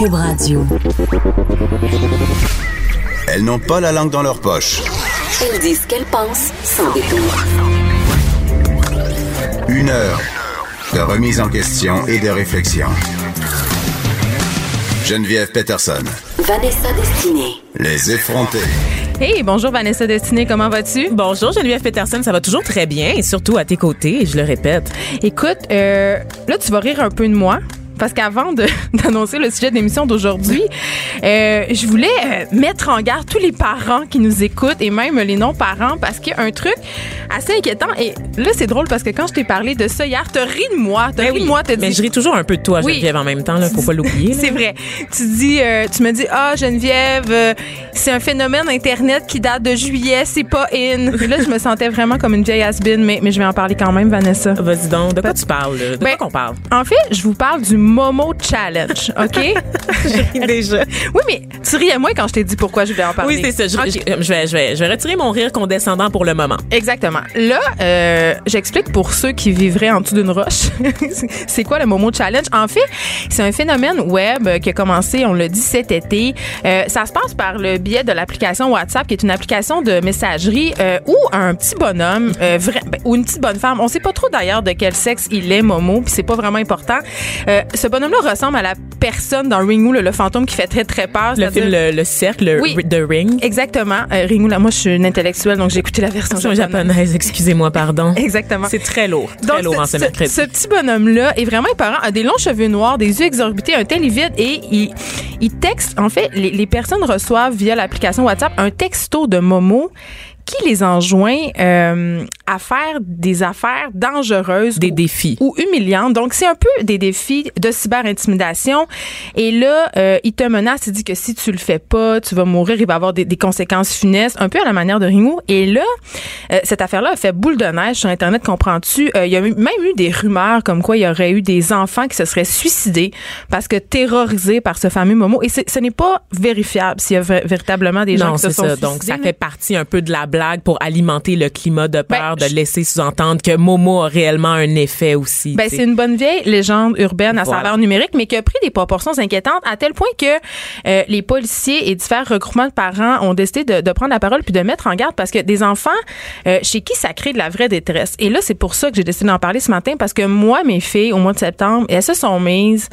Cube Radio. Elles n'ont pas la langue dans leur poche. Elles disent ce qu'elles pensent sans détour. Une heure de remise en question et de réflexion. Geneviève Peterson. Vanessa Destinée. Les effrontés. Hey, bonjour Vanessa Destinée, comment vas-tu? Bonjour Geneviève Peterson, ça va toujours très bien et surtout à tes côtés, je le répète. Écoute, euh, là tu vas rire un peu de moi parce qu'avant d'annoncer le sujet de l'émission d'aujourd'hui, euh, je voulais euh, mettre en garde tous les parents qui nous écoutent et même les non-parents parce qu'il y a un truc assez inquiétant. Et là, c'est drôle parce que quand je t'ai parlé de ça hier, t'as ri de moi. T'as Ben ri oui, de moi, t'as dit... mais je ris toujours un peu de toi, Oui. Geneviève, en même temps, là, faut pas l'oublier. C'est vrai. Tu dis, euh, tu me dis, ah Geneviève, euh, c'est un phénomène internet qui date de juillet, c'est pas in. Et là, je me sentais vraiment comme une vieille has-been, mais, mais je vais en parler quand même, Vanessa. Vas-y donc, de quoi tu parles? De Ben, quoi qu'on parle? En fait, je vous parle du Momo Challenge, OK? Déjà. oui, mais tu riais moins quand je t'ai dit pourquoi je voulais en parler. Oui, c'est ça. Je, OK. je- je vais, je, vais, je vais retirer mon rire condescendant pour le moment. Exactement. Là, euh, j'explique pour ceux qui vivraient en dessous d'une roche. c'est quoi le Momo Challenge? En fait, c'est un phénomène web qui a commencé, on l'a dit, cet été. Euh, ça se passe par le biais de l'application WhatsApp, qui est une application de messagerie euh, où un petit bonhomme euh, vrai- ben, ou une petite bonne femme, on sait pas trop d'ailleurs de quel sexe il est, Momo, puis c'est pas vraiment important. Ce bonhomme-là ressemble à la personne dans Ringu, le, le fantôme qui fait très, très peur. Le film Le, le Cercle, le Oui. The Ring. Exactement. Euh, Ringu, là, moi, je suis une intellectuelle, donc j'ai écouté la version japonaise. japonaise, excusez-moi, pardon. Exactement. C'est très lourd. Très Donc, lourd en ce ce petit bonhomme-là est vraiment épeurant, a des longs cheveux noirs, des yeux exorbités, un tel vide et il, il texte. En fait, les, les personnes reçoivent via l'application WhatsApp un texto de Momo qui les enjoint euh, à faire des affaires dangereuses. Des ou- défis. ou humiliantes. Donc, c'est un peu des défis de cyber-intimidation. Et là, euh, il te menace, il dit que si tu le fais pas, tu vas mourir, il va avoir des, des conséquences funestes, un peu à la manière de Ringo. Et là, euh, cette affaire-là a fait boule de neige sur Internet, comprends-tu? Euh, il y a même eu des rumeurs comme quoi il y aurait eu des enfants qui se seraient suicidés parce que terrorisés par ce fameux Momo. Et ce n'est pas vérifiable s'il y a vé- véritablement des gens non, qui se sont ça. suicidés. Donc, ça fait partie un peu de la blague pour alimenter le climat de peur, Ben, de je- laisser sous-entendre que Momo a réellement un effet aussi. Ben, c'est une bonne vieille légende urbaine à Voilà. saveur numérique, mais qui a pris des proportions inquiétantes à tel point que euh, les policiers et divers regroupements de parents ont décidé de, de prendre la parole puis de mettre en garde parce que des enfants euh, chez qui ça crée de la vraie détresse. Et là, c'est pour ça que j'ai décidé d'en parler ce matin parce que moi, mes filles, au mois de septembre, elles se sont mises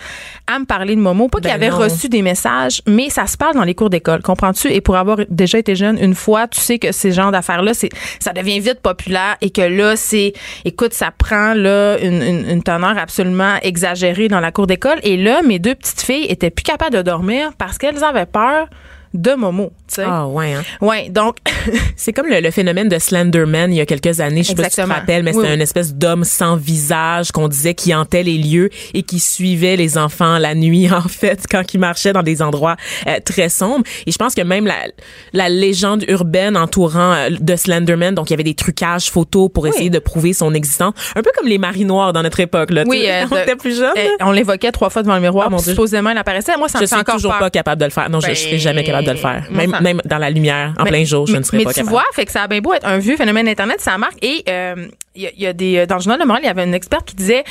à me parler de Momo. Pas Ben qu'ils avaient non. reçu des messages, mais ça se parle dans les cours d'école. Comprends-tu? Et pour avoir déjà été jeune une fois, tu sais que ces d'affaires-là, ça devient vite populaire et que là, c'est, écoute, ça prend une teneur absolument exagérée dans la cour d'école. Et là, mes deux petites filles étaient plus capables de dormir parce qu'elles avaient peur de Momo. Tu sais. Ah, ouais, hein. Ouais, donc C'est comme le, le phénomène de Slenderman il y a quelques années. Je sais pas si tu te rappelles, mais Oui, c'était oui. une espèce d'homme sans visage qu'on disait qui hantait les lieux et qui suivait les enfants la nuit, en fait, quand ils marchaient dans des endroits euh, très sombres. Et je pense que même la, la légende urbaine entourant euh, de Slenderman, donc il y avait des trucages photos pour essayer de prouver son existence. Un peu comme les maris noirs dans notre époque, là. Oui, euh, on était plus jeunes. là. on l'évoquait trois fois devant le miroir. Ah, mon supposément, elle apparaissait. Moi, ça je me fait suis encore toujours peur. pas capable de le faire. Non, je, je serai jamais capable de le faire. Même, même dans la lumière, en Mais- plein jour, je mais- ne serais mais pas tu capable. vois, fait que ça a bien beau être un vieux phénomène Internet, ça marque. Et euh, il y, a- il y a des dans le journal de Montréal, il y avait une experte qui disait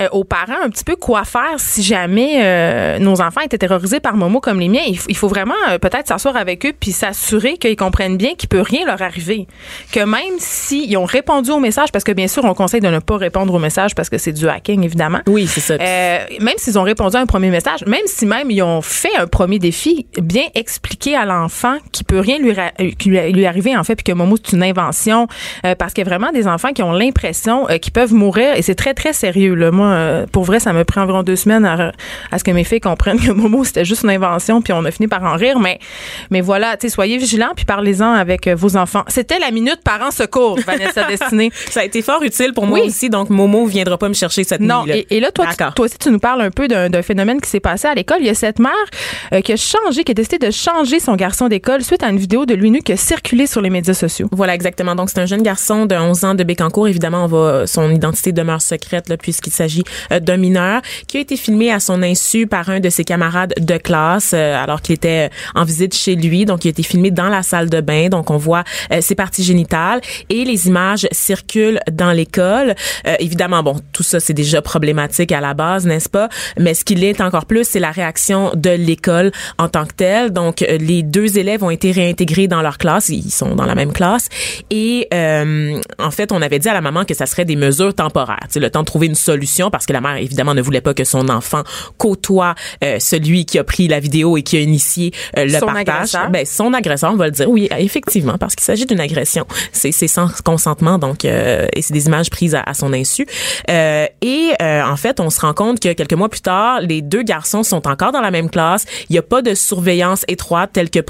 euh, aux parents un petit peu quoi faire si jamais euh, nos enfants étaient terrorisés par Momo comme les miens. Il, faut- il faut vraiment peut-être s'asseoir avec eux puis s'assurer qu'ils comprennent bien qu'il peut rien leur arriver. Que même s'ils ont répondu au message, parce que bien sûr, on conseille de ne pas répondre au message parce que c'est du hacking, évidemment. Oui, c'est ça. Même s'ils ont répondu à un premier message, même si même ils ont fait un premier défi, bien expliquer à l'enfant qu'il peut rien lui, euh, qui lui, arriver en fait puis que Momo c'est une invention euh, parce qu'il y a vraiment des enfants qui ont l'impression euh, qu'ils peuvent mourir et c'est très très sérieux là. Moi euh, pour vrai ça me prend environ deux semaines à, à ce que mes filles comprennent que Momo c'était juste une invention puis on a fini par en rire mais mais voilà tu sais soyez vigilants puis parlez-en avec vos enfants. C'était la minute parents secours Vanessa Destinée. Ça a été fort utile pour moi Oui. aussi, donc Momo viendra pas me chercher cette Non, nuit-là. et, et là, toi, tu- toi aussi, tu nous parles un peu d'un phénomène qui s'est passé à l'école. Il y a cette mère qui a changé, qui a décidé de changer son garçon d'école suite à une vidéo de lui nu qui a circulé sur les médias sociaux. Voilà, exactement. Donc, c'est un jeune garçon de 11 ans de Bécancour. Évidemment, on va, son identité demeure secrète, là, puisqu'il s'agit euh, d'un mineur qui a été filmé à son insu par un de ses camarades de classe, euh, alors qu'il était euh, en visite chez lui. Donc, il a été filmé dans la salle de bain. Donc, on voit euh, ses parties génitales et les images circulent dans l'école. Évidemment, bon, tout ça, c'est déjà problématique à la base, n'est-ce pas? Mais ce qui l'est encore plus, c'est la réaction de l'école en tant que telle. Donc, les deux élèves ont été réintégrés dans leur classe. Ils sont dans la même classe. Et euh, en fait, on avait dit à la maman que ça serait des mesures temporaires. Le temps de trouver une solution parce que la mère, évidemment, ne voulait pas que son enfant côtoie euh, celui qui a pris la vidéo et qui a initié euh, le Son partage. agresseur. Ben, son agresseur, on va le dire. Oui, effectivement, parce qu'il s'agit d'une agression. C'est sans consentement, donc, euh, et c'est des images prises à, à son insu. Euh, et euh, en fait, on se rend compte que quelques mois plus tard, les deux garçons sont encore dans la même classe. Il n'y a pas de surveillance étroite telle que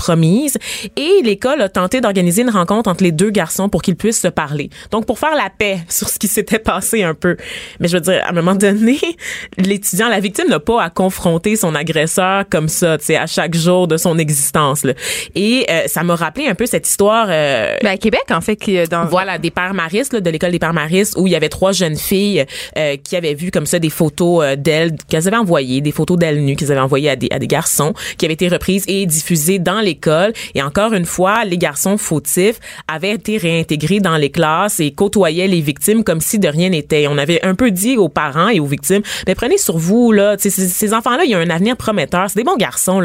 Et l'école a tenté d'organiser une rencontre entre les deux garçons pour qu'ils puissent se parler. Donc, pour faire la paix sur ce qui s'était passé un peu. Mais je veux dire, à un moment donné, l'étudiant, la victime n'a pas à confronter son agresseur comme ça, tu sais, à chaque jour de son existence. Là. Et euh, ça m'a rappelé un peu cette histoire euh, Ben, à Québec, en fait, qui, euh, dans, voilà, des pères maristes, là, de l'école des pères maristes, où il y avait trois jeunes filles euh, qui avaient vu comme ça des photos euh, d'elles, qu'elles avaient envoyées, des photos d'elles nues qu'ils avaient envoyées à des, à des garçons, qui avaient été reprises et diffusées dans l'école. Et encore une fois, les garçons fautifs avaient été réintégrés dans les classes et côtoyaient les victimes comme si de rien n'était. On avait un peu dit aux parents et aux victimes, mais prenez sur vous, là, ces, enfants-là, il y a un avenir prometteur. C'est des bons garçons.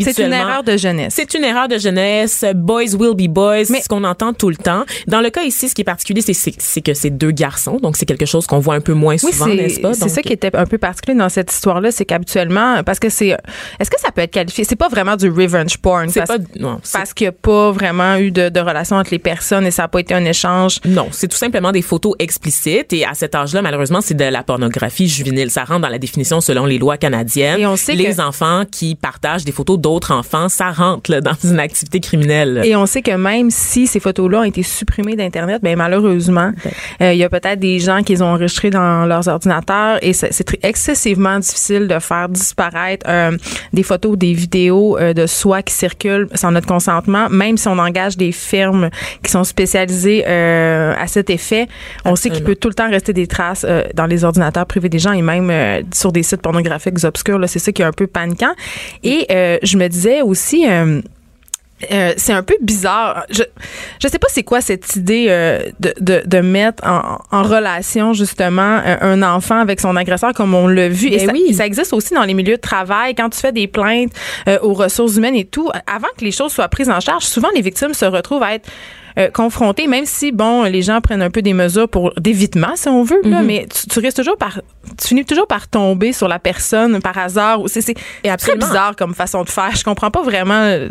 C'est une erreur de jeunesse. C'est une erreur de jeunesse. Boys will be boys. Mais- C'est ce qu'on entend tout le temps. Dans le cas ici, ce qui est particulier, c'est- que c'est deux garçons. Donc, c'est quelque chose qu'on voit un peu moins Oui, souvent, n'est-ce pas? c'est ça qui était un peu particulier dans cette histoire-là, c'est qu'habituellement, parce que c'est, est-ce que ça peut être qualifié, c'est pas vraiment du revenge porn, C'est parce, pas, non, parce qu'il n'y a pas vraiment eu de, de relation entre les personnes et ça n'a pas été un échange. non, c'est tout simplement des photos explicites. Et à cet âge-là, malheureusement, c'est de la pornographie juvénile. Ça rentre dans la définition selon les lois canadiennes. Et on sait les que- enfants qui partagent des photos d'autres enfants, ça rentre là, dans une activité criminelle. Et on sait que même si ces photos-là ont été supprimées d'Internet, ben malheureusement, euh, il y a peut-être des gens qui les ont enregistrées dans leurs ordinateurs et c'est excessivement difficile de faire disparaître euh, des photos des vidéos euh, de soi qui circulent sans notre consentement, même si on engage des firmes qui sont spécialisées à cet effet. On sait qu'il peut tout le temps rester des traces dans les ordinateurs privés des gens et même sur des sites pornographiques obscurs. C'est ça qui est un peu paniquant. Et je me disais aussi... euh, euh, c'est un peu bizarre. Je je sais pas c'est quoi cette idée euh, de, de, de mettre en, en relation justement euh, un enfant avec son agresseur comme on l'a vu. Et Ben ça, oui. ça existe aussi dans les milieux de travail. Quand tu fais des plaintes aux ressources humaines et tout, avant que les choses soient prises en charge, souvent les victimes se retrouvent à être euh, confrontées, même si bon, les gens prennent un peu des mesures pour d'évitement, si on veut, là, mais tu, tu risques toujours par, tu finis toujours par tomber sur la personne par hasard. ou C'est c'est très absolument. bizarre comme façon de faire. Je comprends pas vraiment euh,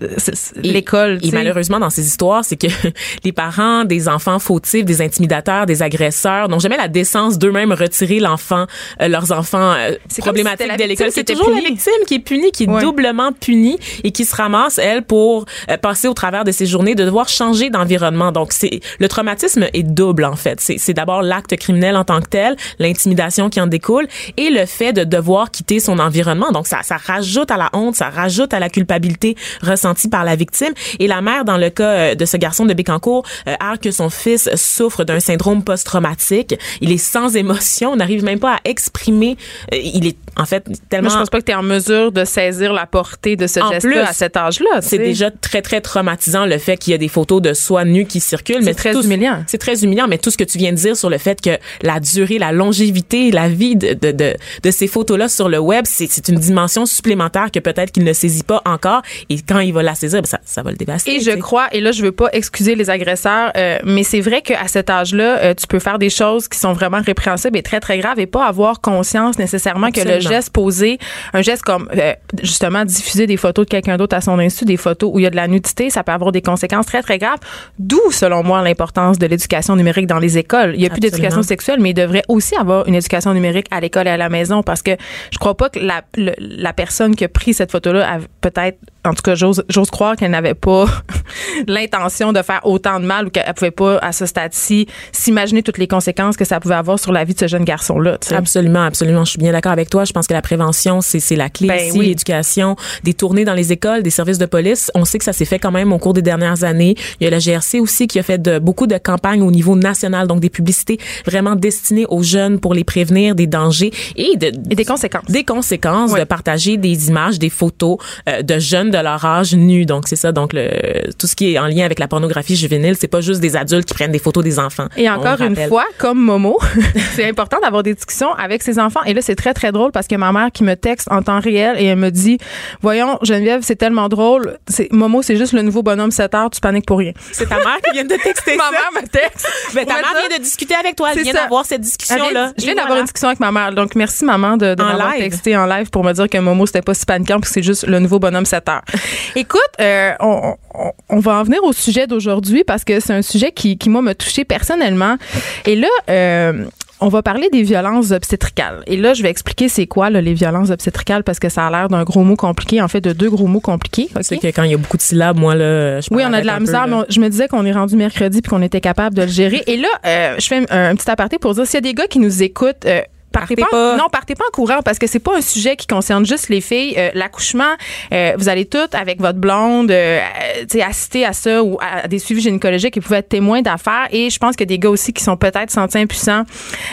Et- l'école. Et malheureusement, dans ces histoires, c'est que les parents des enfants fautifs, des intimidateurs, des agresseurs n'ont jamais la décence d'eux-mêmes retirer l'enfant, euh, leurs enfants euh, C'est comme si problématiques la de l'école. C'est toujours la victime qui est punie, qui est Ouais. doublement punie et qui se ramasse, elle, pour euh, passer au travers de ses journées, de devoir changer d'environnement. Donc, c'est le traumatisme est double, en fait. C'est d'abord l'acte criminel en tant que tel, l'intimidation qui en découle et le fait de devoir quitter son environnement. Donc, ça, ça rajoute à la honte, ça rajoute à la culpabilité ressentie par la victime. Et la mère, dans le cas euh, de ce garçon de Bécancourt, euh, a que son fils souffre d'un syndrome post-traumatique. Il est sans émotion, on n'arrive même pas à exprimer. euh, il est, en fait, tellement... Moi, je pense pas que tu es en mesure de saisir la portée de ce geste-là à cet âge-là. C'est déjà très, très traumatisant le fait qu'il y a des photos de soi nu nu qui circulent. C'est très tout- humiliant. C'est très humiliant, mais tout ce que tu viens de dire sur le fait que la durée, la longévité, la vie de, de, de, de ces photos-là sur le web, c'est c'est une dimension supplémentaire que peut-être qu'il ne saisit pas encore. Et quand il va la saisir, ben ça, ça va le dévaster. Et je sais. crois, et là, je veux pas excuser les agresseurs, euh, mais c'est vrai qu'à cet âge-là, euh, tu peux faire des choses qui sont vraiment répréhensibles et très, très graves et pas avoir conscience nécessairement que le. Geste posé, un geste comme, euh, justement, diffuser des photos de quelqu'un d'autre à son insu, des photos où il y a de la nudité, ça peut avoir des conséquences très, très graves. D'où, selon moi, l'importance de l'éducation numérique dans les écoles. Il y a plus d'éducation sexuelle, mais il devrait aussi avoir une éducation numérique à l'école et à la maison parce que je crois pas que la, le- la personne qui a pris cette photo-là a peut-être, en tout cas, j'ose, j'ose croire qu'elle n'avait pas l'intention de faire autant de mal ou qu'elle pouvait pas, à ce stade-ci, s'imaginer toutes les conséquences que ça pouvait avoir sur la vie de ce jeune garçon-là. tu sais. Absolument, absolument. Je suis bien d'accord avec toi. Je pense que la prévention, c'est c'est la clé Ben ici. oui. L'éducation, des tournées dans les écoles, des services de police. On sait que ça s'est fait quand même au cours des dernières années. Il y a la GRC aussi qui a fait de, beaucoup de campagnes au niveau national, donc des publicités vraiment destinées aux jeunes pour les prévenir des dangers et de, Et des conséquences. des conséquences de partager des images, des photos euh, de jeunes de leur âge nus. Donc c'est ça. Donc le, tout ce qui est en lien avec la pornographie juvénile, c'est pas juste des adultes qui prennent des photos des enfants. Et encore une fois, comme Momo, c'est important d'avoir des discussions avec ses enfants. Et là, c'est très, très drôle parce que ma mère qui me texte en temps réel et elle me dit, voyons, Geneviève, c'est tellement drôle. C'est, Momo, c'est juste le nouveau bonhomme 7 heures, tu paniques pour rien. C'est ta mère qui vient de te texter ma mère me texte. Ben, ta mère vient de discuter avec toi. Elle vient d'avoir cette Elle discussion-là. vient- Je viens d'avoir voilà. une discussion avec ma mère. Donc, merci, maman, de, de m'avoir live. texté en live pour me dire que Momo, c'était pas si paniquant que c'est juste le nouveau bonhomme 7 heures. Écoute, euh, on, on- on va en venir au sujet d'aujourd'hui parce que c'est un sujet qui, qui moi, m'a touché personnellement. Et là, euh, on va parler des violences obstétricales. Et là, je vais expliquer c'est quoi là, les violences obstétricales parce que ça a l'air d'un gros mot compliqué, en fait, de deux gros mots compliqués. ok? C'est que quand il y a beaucoup de syllabes, moi, là, je Oui, on a de la misère, mais on- je me disais qu'on est rendu mercredi puis qu'on était capable de le gérer. Et là, euh, je fais un, un petit aparté pour dire s'il y a des gars qui nous écoutent. euh, Partez, Partez pas, pas. non, partez pas en courant parce que c'est pas un sujet qui concerne juste les filles. Euh, L'accouchement, euh, vous allez toutes avec votre blonde, euh, tu sais, assister à ça ou à des suivis gynécologiques et vous pouvez être témoin d'affaires. Et je pense qu'il y a des gars aussi qui sont peut-être sentis impuissants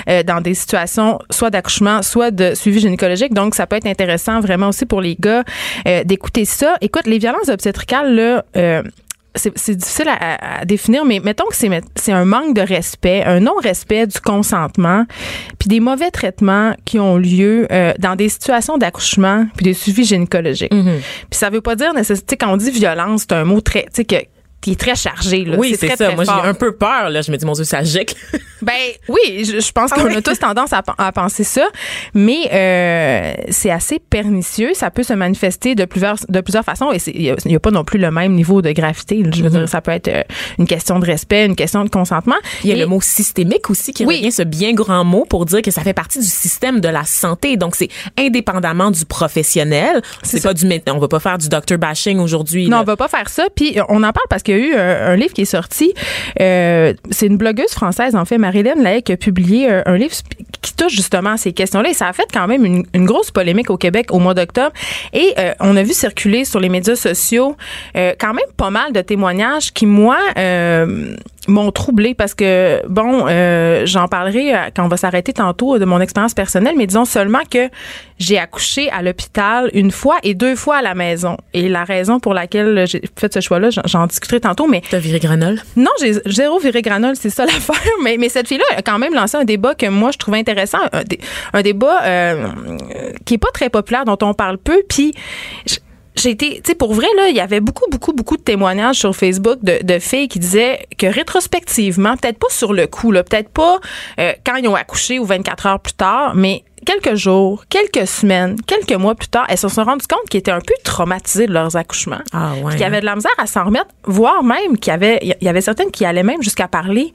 euh, dans des situations soit d'accouchement, soit de suivi gynécologique. Donc, ça peut être intéressant vraiment aussi pour les gars euh, d'écouter ça. Écoute, les violences obstétricales, là, euh, c'est difficile à, à- définir, mais mettons que c'est un manque de respect, un non-respect du consentement, puis des mauvais traitements qui ont lieu euh, dans des situations d'accouchement, puis des suivis gynécologiques. Mhm. Puis ça veut pas dire nécessité quand on dit violence, c'est un mot très, tu sais que qui est très chargé là. Oui, c'est ça. très Moi, j'ai un peu peur, là. Je me dis, mon Dieu, ça gicle. Ben oui, je, je pense Ah qu'on oui. a tous tendance à, pen- à penser ça, mais euh, c'est assez pernicieux. Ça peut se manifester de plusieurs de plusieurs façons et il n'y a, pas non plus le même niveau de gravité. Je veux dire, ça peut être euh, une question de respect, une question de consentement. Mm-hmm. Il y a Et- le mot systémique aussi qui Oui. revient, ce bien grand mot pour dire que ça fait partie du système de la santé. Donc, c'est indépendamment du professionnel. C'est ça. pas du, on va pas faire du doctor bashing aujourd'hui. Non, là. on va pas faire ça. Puis on en parle parce qu'il y a eu un, un livre qui est sorti. Euh, c'est une blogueuse française, en fait, Marilyn Lahaye, qui a publié euh, un livre qui touche justement à ces questions-là. Et ça a fait quand même une, grosse polémique au Québec au mois d'octobre. Et euh, on a vu circuler sur les médias sociaux euh, quand même pas mal de témoignages qui, moi, euh, m'ont troublé parce que, bon, euh, j'en parlerai euh, quand on va s'arrêter tantôt de mon expérience personnelle, mais disons seulement que j'ai accouché à l'hôpital une fois et deux fois à la maison. Et la raison pour laquelle j'ai fait ce choix-là, j'en- discuterai tantôt, mais T'as viré Grenoble? non, j'ai zéro viré granole, c'est ça l'affaire. Mais, mais cette fille-là a quand même lancé un débat que moi, je trouvais intéressant. Un, dé- un débat euh, qui est pas très populaire, dont on parle peu. Puis, j'ai été, tu sais, pour vrai, là, il y avait beaucoup, beaucoup, beaucoup de témoignages sur Facebook de, de filles qui disaient que rétrospectivement, peut-être pas sur le coup, là, peut-être pas euh, quand ils ont accouché ou 24 heures plus tard, mais quelques jours, quelques semaines, quelques mois plus tard, elles se sont rendues compte qu'ils étaient un peu traumatisées de leurs accouchements. Ah, ouais. Qu'il y avait de la misère à s'en remettre, voire même qu'il y avait, il y avait certaines qui allaient même jusqu'à parler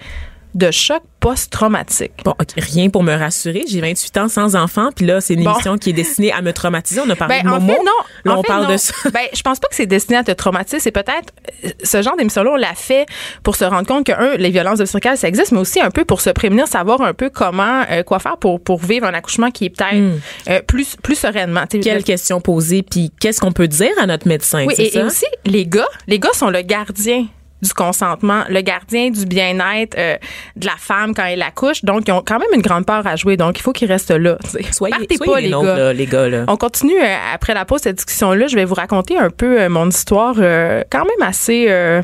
de choc post-traumatique. Bon, rien pour me rassurer. J'ai 28 ans sans enfant, puis là, c'est une Bon. émission qui est destinée à me traumatiser. On a parlé Ben, de en Momo. fait, non. Là, En on fait, parle non. de ça. Ben, je pense pas que c'est destiné à te traumatiser. C'est peut-être euh, ce genre d'émission-là, on l'a fait pour se rendre compte que, un, les violences obstétricales, ça existe, mais aussi un peu pour se prémunir, savoir un peu comment, euh, quoi faire pour, pour vivre un accouchement qui est peut-être euh, plus, plus sereinement. Tu sais, Quelle question poser, puis qu'est-ce qu'on peut dire à notre médecin, Oui, et, aussi, les gars, les gars sont le gardien du consentement, le gardien du bien-être euh, de la femme quand elle accouche. Donc, ils ont quand même une grande part à jouer. Donc, il faut qu'ils restent là. Soyez, Partez soyez pas, les les gars. là, les gars. Là. On continue euh, après la pause cette discussion-là. Je vais vous raconter un peu euh, mon histoire euh, quand même assez... euh,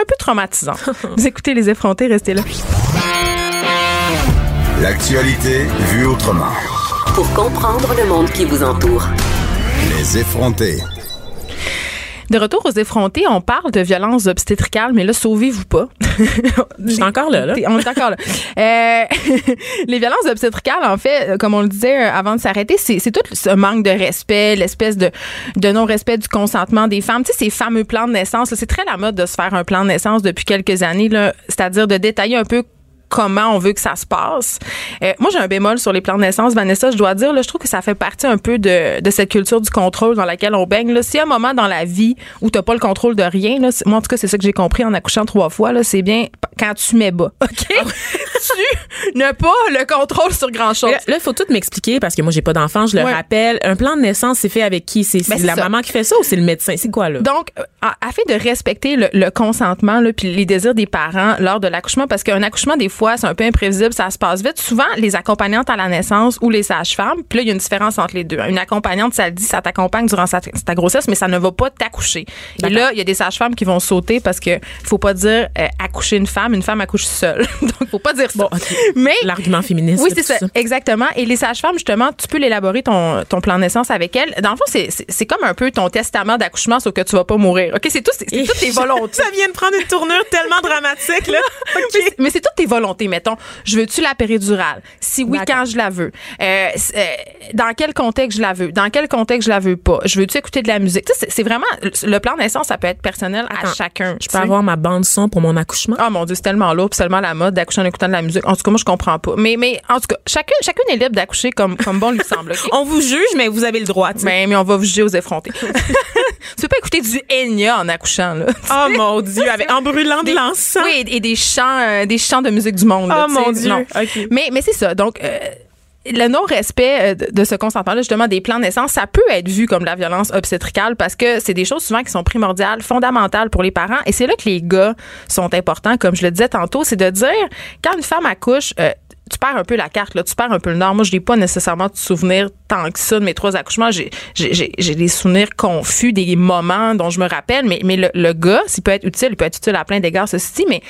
un peu traumatisant. Vous écoutez Les effrontés, restez là. L'actualité vue autrement. Pour comprendre le monde qui vous entoure. Les effrontés. De retour aux effrontés, on parle de violences obstétricales, mais là, sauvez-vous pas. Je suis encore là, là. On est encore là. Euh, les violences obstétricales, en fait, comme on le disait euh, avant de s'arrêter, c'est tout ce manque de respect, l'espèce de, de non-respect du consentement des femmes. Tu sais, ces fameux plans de naissance, c'est très la mode de se faire un plan de naissance depuis quelques années, c'est-à-dire de détailler un peu comment on veut que ça se passe. Euh, moi, j'ai un bémol sur les plans de naissance, Vanessa. Je dois dire, là, je trouve que ça fait partie un peu de, de cette culture du contrôle dans laquelle on baigne. Là. S'il y a un moment dans la vie où t'as pas le contrôle de rien, là, moi, en tout cas, c'est ça que j'ai compris en accouchant trois fois, là, c'est bien quand tu mets bas, OK? tu n'as pas le contrôle sur grand-chose. Là, il faut tout m'expliquer parce que moi, j'ai pas d'enfant, je le Ouais. rappelle. Un plan de naissance, c'est fait avec qui? C'est Ben, la ça. maman qui fait ça ou c'est le médecin? C'est quoi, là? Donc, euh, afin de respecter le, le consentement là, puis les désirs des parents lors de l'accouchement, parce qu'un accouchement, des fois, c'est un peu imprévisible, ça se passe vite. Souvent, les accompagnantes à la naissance ou les sages-femmes, puis là, il y a une différence entre les deux. Une accompagnante, ça le dit, ça t'accompagne durant sa- ta grossesse, mais ça ne va pas t'accoucher. Et là, il y a des sages-femmes qui vont sauter parce que faut pas dire euh, accoucher une femme, une femme accouche seule. Donc, faut pas dire ça. Bon. Mais L'argument féministe. oui, c'est ça, exactement. Et les sages-femmes, justement, tu peux l'élaborer ton, ton plan de naissance avec elles. Dans le fond, c'est- comme un peu ton testament d'accouchement, sauf que tu vas pas mourir. OK? C'est tout, c'est toutes tes volontés. Ça vient de prendre une tournure tellement dramatique, là. C'est- Mais c'est toutes tes volontés, mettons. Je veux-tu la péridurale? Si oui, quand je la veux? Euh, euh, dans quel contexte je la veux? Dans quel contexte je la veux pas? Je veux-tu écouter de la musique? C'est- vraiment... Le plan de naissance, ça peut être personnel à chacun. Je peux avoir ma bande son pour mon accouchement? Oh mon dieu, c'est tellement lourd, c'est tellement la mode d'accoucher en écoutant de la musique. En tout cas, moi je comprends pas. Mais mais en tout cas, chacune chacune est libre d'accoucher comme comme bon lui semble. On vous juge, mais vous avez le droit, tu sais. Ben, mais on va vous juger aux effrontés. tu peux pas écouter du Enya en accouchant là. Oh mon Dieu, avec, en brûlant de Des- l'encens. Oui, et, et des chants euh, des chants de musique du monde. là, Oh, sais. mon Dieu. Mais mais c'est ça. Donc euh, le non-respect euh, de ce consentement-là, justement, des plans de naissance, ça peut être vu comme de la violence obstétricale parce que c'est des choses souvent qui sont primordiales, fondamentales pour les parents. Et c'est là que les gars sont importants, comme je le disais tantôt, c'est de dire, quand une femme accouche, euh, tu perds un peu la carte, là, tu perds un peu le nord. Moi, je n'ai pas nécessairement de souvenirs tant que ça de mes trois accouchements. J'ai, j'ai, j'ai- j'ai des souvenirs confus, des moments dont je me rappelle, mais, mais le, le gars, s'il peut être utile, il peut être utile à plein d'égards, ceci dit, mais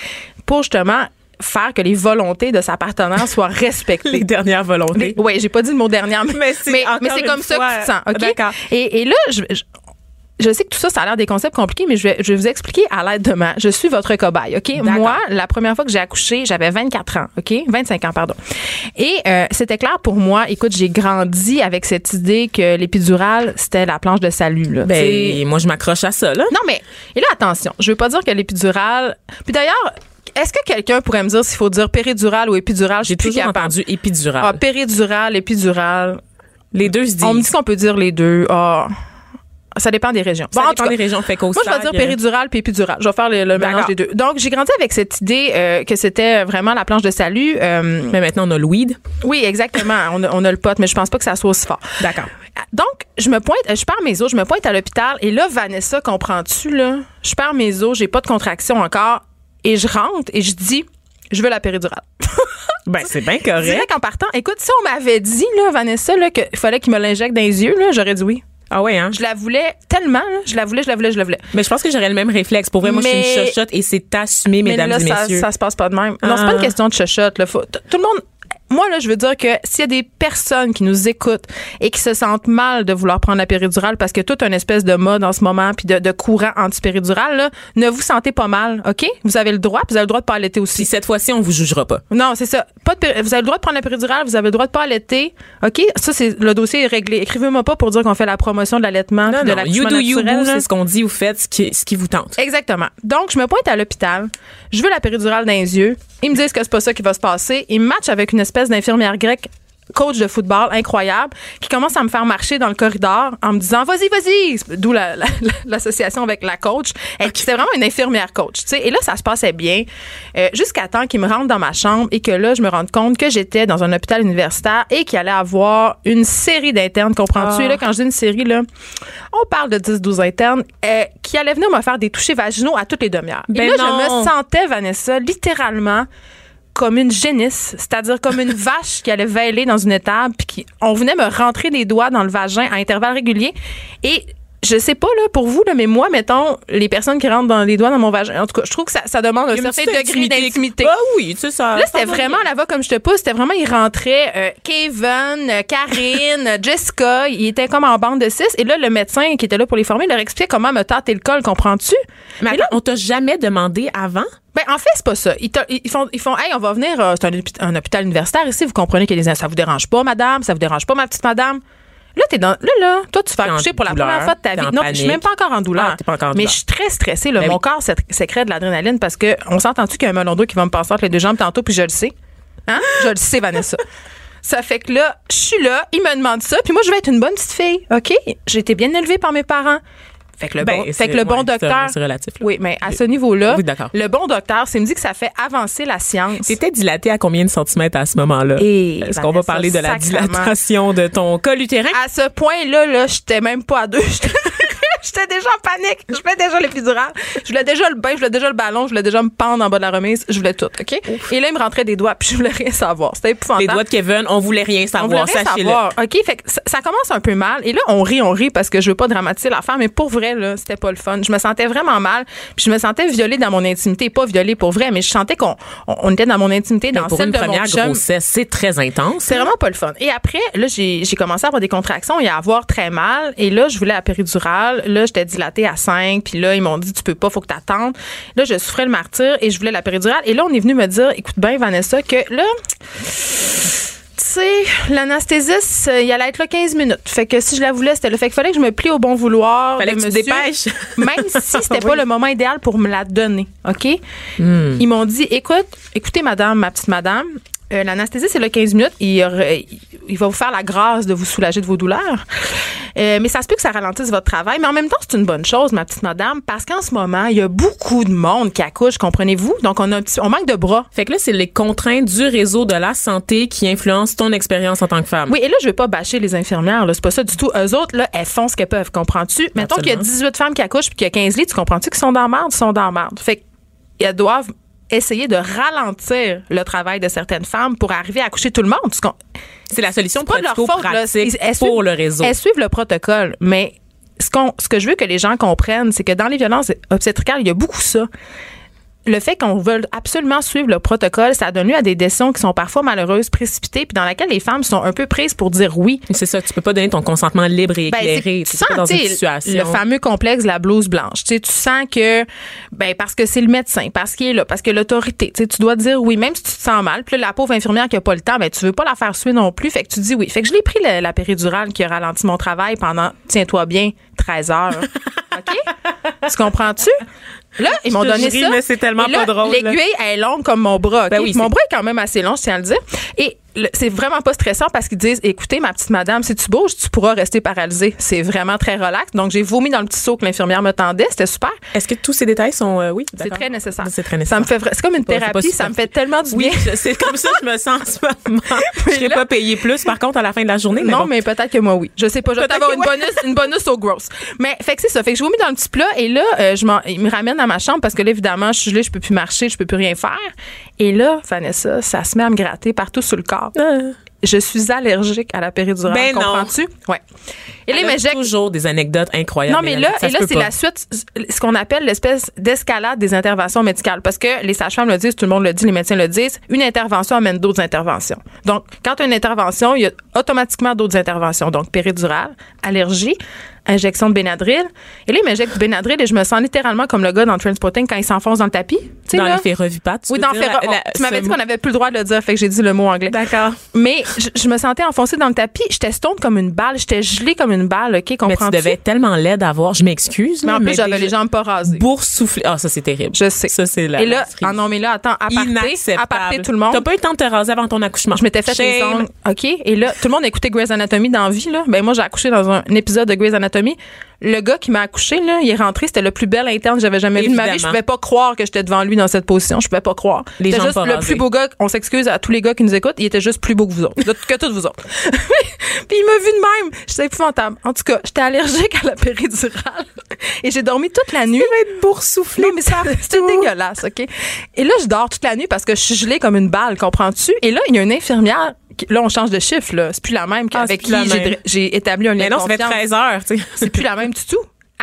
pour justement faire que les volontés de sa partenaire soient respectées. Les dernières volontés. Oui, j'ai pas dit le mot dernier, mais, Mais c'est mais, c'est comme ça que tu te sens. OK? d'accord. Et, et là, je, je, je sais que tout ça, ça a l'air des concepts compliqués, mais je vais, je vais vous expliquer à l'aide de ma. Je suis votre cobaye, OK? Moi, la première fois que j'ai accouché, j'avais 24 ans, OK? 25 ans, pardon. Et euh, c'était clair pour moi. Écoute, j'ai grandi avec cette idée que l'épidurale, c'était la planche de salut. Là, Ben, moi, je m'accroche à ça, là. non, mais, et là, attention, je veux pas dire que l'épidurale. Puis d'ailleurs, est-ce que quelqu'un pourrait me dire s'il faut dire péridurale ou épidurale? J'ai plus toujours capable. entendu épidural. Ah, péridurale, épidurale. les deux se disent. On me dit qu'on peut dire les deux. Ah. Ça dépend des régions. Ça Bon, en dépend cas, des régions. Fait moi, je vais dire péridurale puis épidurale. Je vais faire le, le mélange des deux. Donc, j'ai grandi avec cette idée euh, que c'était vraiment la planche de salut. Euh, Mais maintenant, on a le weed. oui, exactement. On a, on a le pote, mais je pense pas que ça soit aussi fort. D'accord. Donc, je me pointe, je perds mes os, je me pointe à l'hôpital et là, Vanessa, comprends-tu, là? Je perds mes os, j'ai pas de contraction encore et je rentre et je dis, je veux la péridurale. Ben, c'est bien correct. Direct en partant, écoute, si on m'avait dit, là, Vanessa, là, qu'il fallait qu'il me l'injecte dans les yeux, là, j'aurais dit oui. Ah ouais, hein? Je la voulais tellement, là, je la voulais, je la voulais, je la voulais. Mais je pense que j'aurais le même réflexe. Pour vrai, moi, je suis une chochotte et c'est assumé, mesdames mais là, et ça, messieurs. ça se passe pas de même. Non, c'est pas Ah. une question de chuchote. Là. Faut- tout le monde. Moi, là, je veux dire que s'il y a des personnes qui nous écoutent et qui se sentent mal de vouloir prendre la péridurale parce que tout un espèce de mode en ce moment puis de, de courant antipéridurale, là, ne vous sentez pas mal, OK? Vous avez le droit, puis vous avez le droit de pas allaiter aussi. Puis cette fois-ci, on vous jugera pas. Non, c'est ça. Pas de vous avez le droit de prendre la péridurale, vous avez le droit de pas allaiter. OK? Ça, c'est le dossier est réglé. Écrivez-moi pas pour dire qu'on fait la promotion de l'allaitement de non. You do you, c'est ce qu'on dit. Vous faites ce qui, ce qui vous tente. Exactement. Donc, je me pointe à l'hôpital. Je veux la péridurale dans les yeux. Ils me disent que c'est pas ça qui va se passer. Ils matchent avec une espèce d'infirmière grecque coach de football incroyable qui commence à me faire marcher dans le corridor en me disant vas-y vas-y! D'où la- la- la- l'association avec la coach. Elle- c'était vraiment une infirmière coach tu sais. Et là ça se passait bien euh, jusqu'à temps qu'ils me rentrent dans ma chambre et que là je me rende compte que j'étais dans un hôpital universitaire et qu'il allait avoir une série d'internes comprends-tu? Ah. et là quand je dis une série là on parle de 10-12 internes euh, qui allaient venir me faire des touchés vaginaux à toutes les demi-heures. Et Ben là non. je me sentais Vanessa littéralement comme une génisse, c'est-à-dire comme une vache qui allait veiler dans une étable, puis qui, on venait me rentrer des doigts dans le vagin à intervalles réguliers. Et je sais pas là pour vous là, mais moi mettons les personnes qui rentrent dans les doigts dans mon vagin. En tout cas, je trouve que ça, ça demande un certain degré d'intimité. Ah oui, tu sais ça. Là, c'était vraiment voix comme je te pousse. C'était vraiment, il rentrait euh, Kevin, euh, Karine, euh, Jessica. Il était comme en bande de six. Et là, le médecin qui était là pour les former leur expliquait comment me tâter le col, comprends-tu? Mais Et là, on t'a jamais demandé avant? Ben, en fait, c'est pas ça. Ils, font, ils font, hey, on va venir, euh, c'est un, un hôpital universitaire ici. Vous comprenez que les, ça vous dérange pas, madame? Ça vous dérange pas, ma petite madame? Là, t'es dans, là, là, toi, tu en accoucher pour la douleur, première fois de ta vie. Non, je suis même pas encore en douleur. Ah, t'es pas encore en mais douleur. je suis très stressée, là. Ben Mon oui. corps sé- sécrète de l'adrénaline parce que on s'entend-tu qu'il y a un melon d'eau qui va me passer entre les deux jambes tantôt, puis je le sais. Hein? Je le sais, Vanessa. Ça fait que là, je suis là, il me demande ça, puis moi, je vais être une bonne petite fille, OK? J'ai été bien élevée par mes parents. Fait que le Ben, bon, fait que le bon ouais, docteur. c'est relatif, là. Oui, mais à ce niveau-là, Oui, le bon docteur, c'est me dit que ça fait avancer la science. T'étais dilaté à combien de centimètres à ce moment-là? Et Est-ce qu'on va parler de la dilatation de ton col utérin? À ce point-là, là, j'étais même pas à deux. J'étais- déjà en panique. Je voulais déjà l'épidural. Je voulais déjà le bain, je voulais déjà le ballon, je voulais déjà me pendre en bas de la remise. Je voulais tout, OK? Et là, il me rentrait des doigts, puis je voulais rien savoir. C'était épouvantable. Les doigts de Kevin, on voulait rien On voulait savoir, rien sachez-le. savoir. OK, fait que ça, ça commence un peu mal. Et là, on rit, on rit parce que je veux pas dramatiser l'affaire, mais pour vrai, là, c'était pas le fun. Je me sentais vraiment mal. Puis je me sentais violée dans mon intimité. Pas violée pour vrai, mais je sentais qu'on on, on était dans mon intimité, dans Pour celle une de mon première chum. grossesse, c'est très intense. C'est vraiment pas le fun. Et après, là, j'ai j'ai commencé à avoir des contractions et à avoir très mal. Et là, je voulais la péridurale. Là, j'étais dilatée à 5. Puis là, ils m'ont dit, tu peux pas, faut que t'attendes. Là, je souffrais le martyr et je voulais la péridurale. Et là, on est venu me dire, écoute bien, Vanessa, que là, tu sais, l'anesthésiste, euh, il allait être là 15 minutes. Fait que si je la voulais, c'était le fait qu'il fallait que je me plie au bon vouloir. Fallait que tu monsieur. dépêches. Même si c'était pas Oui. le moment idéal pour me la donner. OK? Hmm. Ils m'ont dit, écoute, écoutez, madame, ma petite madame, euh, l'anesthésiste, c'est là 15 minutes. Il, il va vous faire la grâce de vous soulager de vos douleurs. Euh, mais ça se peut que ça ralentisse votre travail. Mais en même temps, c'est une bonne chose, ma petite madame, parce qu'en ce moment, il y a beaucoup de monde qui accouche, comprenez-vous? Donc, on, a un petit, on manque de bras. Fait que là, c'est les contraintes du réseau de la santé qui influencent ton expérience en tant que femme. Oui, et là, je vais pas bâcher les infirmières, là. C'est pas ça du tout. Eux autres, là, elles font ce qu'elles peuvent, comprends-tu? Mettons qu'il y a Absolument. 18 femmes qui accouchent puis qu'il y a 15 lits, tu comprends-tu qu'ils sont dans la merde? Ils sont dans la merde. Fait qu'elles doivent essayer de ralentir le travail de certaines femmes pour arriver à accoucher tout le monde. C'est la solution pas de leur faute, là. pratico-pratique pour le réseau. Elles suivent le protocole, mais ce, ce que je veux que les gens comprennent, c'est que dans les violences obstétricales, il y a beaucoup ça. Le fait qu'on veuille absolument suivre le protocole, ça donne lieu à des décisions qui sont parfois malheureuses, précipitées, puis dans lesquelles les femmes sont un peu prises pour dire oui. C'est ça, tu peux pas donner ton consentement libre et Ben, éclairé. tu Tu sens, dans une situation. le fameux complexe de la blouse blanche. Tu sens que, ben, parce que c'est le médecin, parce qu'il est là, parce que l'autorité, tu dois dire oui, même si tu te sens mal. Puis là, la pauvre infirmière qui a pas le temps, ben, tu veux pas la faire suer non plus. Fait que tu dis oui. Fait que je l'ai pris la, la péridurale qui a ralenti mon travail pendant, tiens-toi bien, 13 heures. OK? tu comprends-tu? Là, ils m'ont donné ça. c'est tellement Et là, pas drôle, là. L'aiguille, elle est longue comme mon bras. Ben oui, mon bras est quand même assez long, je tiens à le dire. Et c'est vraiment pas stressant parce qu'ils disent écoutez, ma petite madame, si tu bouges, tu pourras rester paralysée. C'est vraiment très relax. Donc, j'ai vomi dans le petit seau que l'infirmière me tendait. C'était super. Est-ce que tous ces détails sont euh, oui, C'est très nécessaire. C'est très Ça nécessaire. me fait c'est comme une thérapie, ça me fait tellement du Oui, bien. c'est comme ça que je me sens en ce moment. Je serais là- pas payée plus, par contre, à la fin de la journée. Mais non, bon. mais peut-être que moi, oui. Je sais pas. Je vais avoir une ouais. bonus, une bonus au gross. Mais, fait que c'est ça. Fait que je vomis dans le petit plat et là, euh, je m'en, il me ramène à ma chambre parce que là, évidemment, je suis gelée, je peux plus marcher, je peux plus rien faire. Et là, Vanessa, ça se met à me gratter partout sur le corps. Ah. Je suis allergique à la péridurale. Ben non. comprends-tu? Ouais. Et là, m'injecte toujours des anecdotes incroyables. Non, mais là, et là, c'est la suite, ce qu'on appelle l'espèce d'escalade des interventions médicales. Parce que les sages-femmes le disent, tout le monde le dit, les médecins le disent, une intervention amène d'autres interventions. Donc, quand une intervention, il y a automatiquement d'autres interventions. Donc, péridurale, allergie, injection de Benadryl. Et là, il m'injecte du Benadryl et je me sens littéralement comme le gars dans Transporting quand il s'enfonce dans le tapis. Dans là. tu Oui, dans dire, Ferro- la- la- Tu m'avais dit qu'on n'avait plus le droit de le dire, fait que j'ai dit le mot anglais. D'accord. Mais je, je me sentais enfoncée dans le tapis. J'étais stone comme une balle. J'étais gelée comme une balle. OK, Mais comprends-tu? tu devais être tellement laide à voir. Je m'excuse. Mais en plus, j'avais les jambes pas rasées. Boursouflé. Ah, ça, c'est terrible. Je sais. Ça, c'est la. Et là, ah non, mais là, attends, Inacceptable. aparté tout le monde. T'as pas eu le temps de te raser avant ton accouchement. Je m'étais fait les ongles. OK? Et là, tout le monde écoutait Grey's Anatomy dans la vie, là. Ben, moi, j'ai accouché dans un, épisode de Grey's Anatomy. Le gars qui m'a accouché, là, il est rentré, c'était le plus bel interne que j'avais jamais vu de ma vie. Je pouvais pas croire que j'étais devant lui dans cette position. Je pouvais pas croire. Les C'était jambes juste pas le plus beau gars. On s'excuse à tous les gars qui nous écoutent. Il était juste plus beau que vous autres. que tous vous autres. Puis il m'a vu de même. J'étais épouvantable. En tout cas, j'étais allergique à la péridurale. Et j'ai dormi toute la nuit. être boursouflé. Non, mais ça, c'était dégueulasse, OK? Et là, je dors toute la nuit parce que je suis gelée comme une balle, comprends-tu? Et là, il y a une infirmière là, on change de chiffre, là. C'est plus la même Ah, qu'avec qui j'ai- établi un lien Mais non, ça fait confiance. 13 heures, tu sais. C'est plus la même du tout.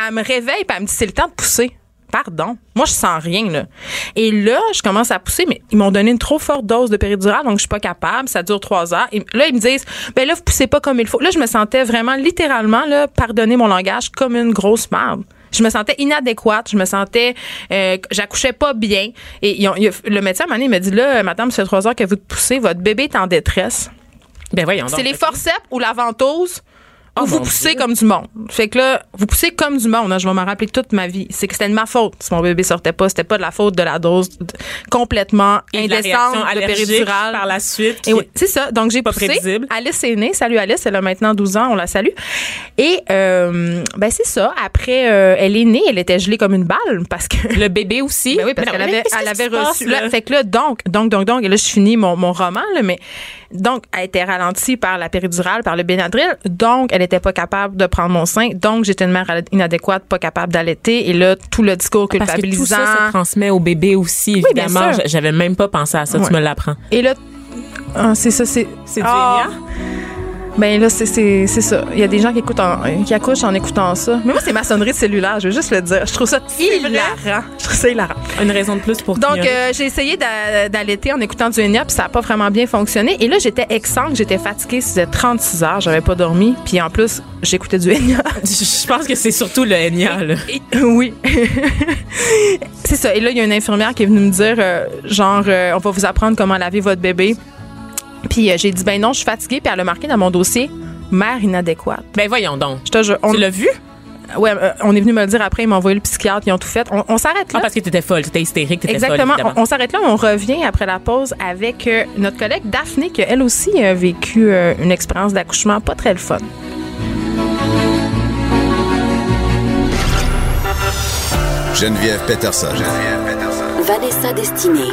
Elle me réveille, puis elle me dit, c'est le temps de pousser. Pardon. Moi, je sens rien, là. Et là, je commence à pousser, mais ils m'ont donné une trop forte dose de péridurale, donc je suis pas capable. Ça dure trois heures. Et là, ils me disent, ben là, vous poussez pas comme il faut. Là, je me sentais vraiment, littéralement, là, pardonnez mon langage, comme une grosse merde. Je me sentais inadéquate, je me sentais, euh, j'accouchais pas bien. Et ils ont- le médecin, à un moment donné, il m'a dit, là, madame, fait trois heures que vous poussez, votre bébé est en détresse. Ben voyons. C'est les forceps ou la ventouse Oh, ou vous poussez Dieu. comme du monde. Fait que là, vous poussez comme du monde. hein, je vais m'en rappeler toute ma vie. C'est que c'était de ma faute si mon bébé sortait pas. C'était pas de la faute de la dose d- complètement Et de indécente de allergique péridurale. par la suite. Et oui, c'est ça. Donc, j'ai pas poussé. prévisible. Alice est née. Salut Alice. Elle a maintenant 12 ans. On la salue. Et, euh, ben, c'est ça. Après, euh, elle est née. Elle était gelée comme une balle parce que. Le bébé aussi? Ben oui, parce qu'elle avait, elle avait passe, reçu. là, là? fait que là, donc, donc, donc, donc, et là, je finis mon, mon roman, là, mais donc, elle était ralentie par la péridurale, par le Benadryl. Donc, elle n'était pas capable de prendre mon sein. Donc, j'étais une mère inadéquate, pas capable d'allaiter. Et là, tout le discours Parce que tout culpabilisant. ça se transmet au bébé aussi, évidemment. J- J'avais même pas pensé à ça, Ouais. tu me l'apprends. et là, ah, c'est ça, c'est. C'est du. Enya? Ben là, c'est- c'est c'est ça. Il y a des gens qui écoutent en- qui accouchent en écoutant ça. Mais moi, c'est ma sonnerie de cellulaire, je veux juste le dire. Je trouve ça hilarant. Je trouve ça hilarant. Une raison de plus pour Donc, euh, j'ai essayé d'a- d'allaiter en écoutant du Enya, puis ça n'a pas vraiment bien fonctionné. Et là, j'étais exsangue, j'étais fatiguée, c'était 36 heures, j'avais pas dormi. Puis en plus, j'écoutais du Enya. Je pense que c'est surtout le Enya, là. Et- oui. c'est ça. Et là, il y a une infirmière qui est venue me dire, euh, genre, euh, on va vous apprendre comment laver votre bébé. Puis euh, j'ai dit, ben non, je suis fatiguée. Puis elle a marqué dans mon dossier, mère inadéquate. Ben voyons donc. Je te jure, on, Tu l'as vu? ouais, euh, on est venu me le dire après, ils m'ont envoyé le psychiatre, ils ont tout fait. On, on s'arrête là. Ah, parce que t'étais folle, t'étais hystérique, t'étais Exactement. folle, on évidemment. on s'arrête là. On revient après la pause avec euh, notre collègue Daphné, qui elle aussi a vécu euh, une expérience d'accouchement pas très le fun. Geneviève Peterson. Vanessa Destinée.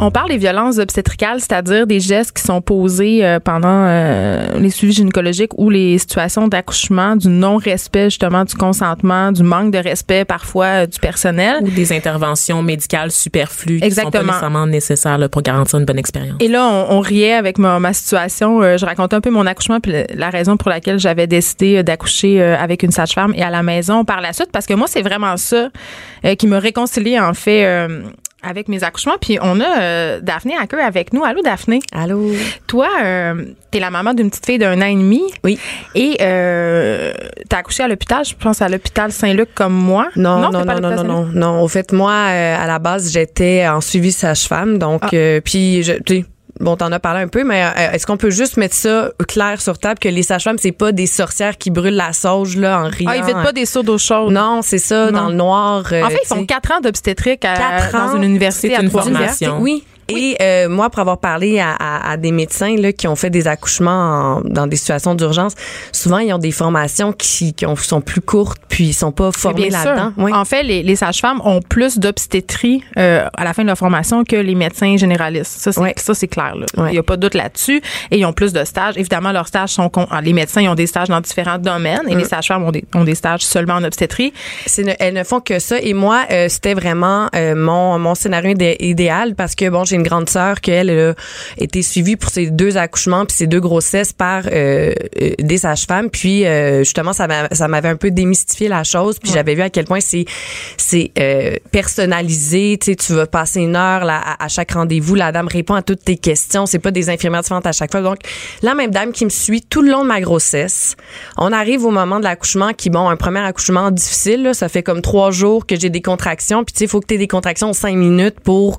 On parle des violences obstétricales, c'est-à-dire des gestes qui sont posés euh, pendant euh, les suivis gynécologiques ou les situations d'accouchement, du non-respect justement du consentement, du manque de respect parfois euh, du personnel. Ou des interventions médicales superflues qui sont Exactement. pas nécessairement nécessaires là, pour garantir une bonne expérience. Et là, on, on riait avec ma, ma situation. Je racontais un peu mon accouchement puis la raison pour laquelle j'avais décidé d'accoucher avec une sage-femme et à la maison par la suite, parce que moi, c'est vraiment ça qui me réconcilie en fait euh, avec mes accouchements. Puis on a euh, Daphné Hacker avec nous. Allô, Daphné? Allô? Toi, euh, t'es la maman d'une petite fille d'un an et demi. Oui. Et euh, t'as accouché à l'hôpital, je pense à l'hôpital Saint-Luc comme moi. Non, non, non, non, non, non, non. Au fait, moi, euh, à la base, j'étais en suivi sage-femme, donc, Ah. euh, puis, je, tu sais, bon, t'en as parlé un peu, mais euh, est-ce qu'on peut juste mettre ça clair sur table que les sages-femmes, c'est pas des sorcières qui brûlent la sauge là en riant? Ah, ils vident pas des seaux d'eau chaude. Non, c'est ça, Non. dans le noir. euh, En fait, ils font quatre ans d'obstétrique à- Quatre dans ans, une université à une formation. Oui. Et euh, moi, pour avoir parlé à, à- à des médecins là, qui ont fait des accouchements en- dans des situations d'urgence, souvent ils ont des formations qui, qui ont- sont plus courtes, puis ils sont pas formés là-dedans. Oui. En fait, les, les sages-femmes ont plus d'obstétrie euh, à la fin de leur formation que les médecins généralistes. Ça, c'est ça, c'est clair. là. Il n'y a pas de doute là-dessus. Et ils ont plus de stages. Évidemment, leurs stages sont... con- ah, Les médecins ils ont des stages dans différents domaines Mm. et les sages-femmes ont des, ont des stages seulement en obstétrie. Ne- elles ne font que ça. Et moi, euh, c'était vraiment euh, mon, mon scénario idé- idéal parce que, bon, j'ai une grande sœur qui, elle, a été suivie pour ses deux accouchements puis ses deux grossesses par euh, euh, des sages-femmes. Puis, euh, justement, ça m'a- ça m'avait un peu démystifié la chose. Puis, j'avais vu à quel point c'est c'est euh, personnalisé. Tu sais, tu vas passer une heure là, à, à chaque rendez-vous. La dame répond à toutes tes questions. C'est pas des infirmières différentes à chaque fois. Donc, la même dame qui me suit tout le long de ma grossesse. On arrive au moment de l'accouchement qui, bon, un premier accouchement difficile. là. ça fait comme trois jours que j'ai des contractions. Puis, tu sais, il faut que tu aies des contractions cinq minutes pour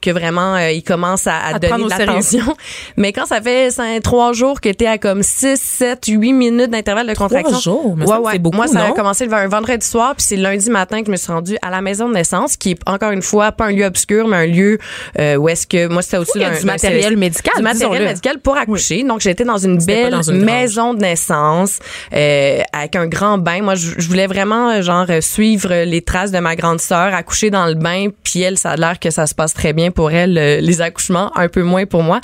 que vraiment euh, il commence à, à À donner prendre de l'attention. Mais quand ça fait cinq, trois jours que tu es à comme 6, 7, 8 minutes d'intervalle de contraction. jours? Me Ouais, ouais. c'est beaucoup, Moi, ça a commencé le un vendredi soir, puis c'est lundi matin que je me suis rendue à la maison de naissance, qui est encore une fois pas un lieu obscur, mais un lieu euh, où est-ce que moi c'était aussi d'un- du d'un matériel médical, du matériel médical pour accoucher. Donc j'étais dans une belle dans une grange. maison de naissance euh, avec un grand bain. Moi, je, je voulais vraiment euh, genre euh, suivre les traces de ma grande sœur, accoucher dans le bain, puis elle, ça a l'air que ça se passe très bien pour elle le- les accouchements, un peu moins pour moi.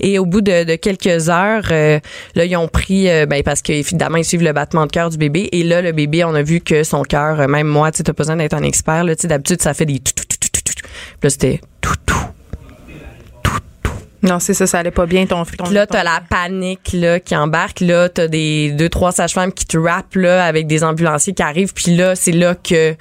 Et au bout de, de quelques heures, euh, là, ils ont pris, euh, ben, parce qu'évidemment, ils suivent le battement de cœur du bébé. Et là, le bébé, on a vu que son cœur, euh, même moi, tu t'as pas besoin d'être un expert, là, d'habitude, ça fait des tout, tout, tout, tout, tout, là, c'était tout, tout. Non, c'est ça, ça allait pas bien ton ton- là, t'as la panique là qui embarque. Là, t'as des deux trois sages-femmes qui te rappent là avec des ambulanciers qui arrivent. Puis là, c'est là que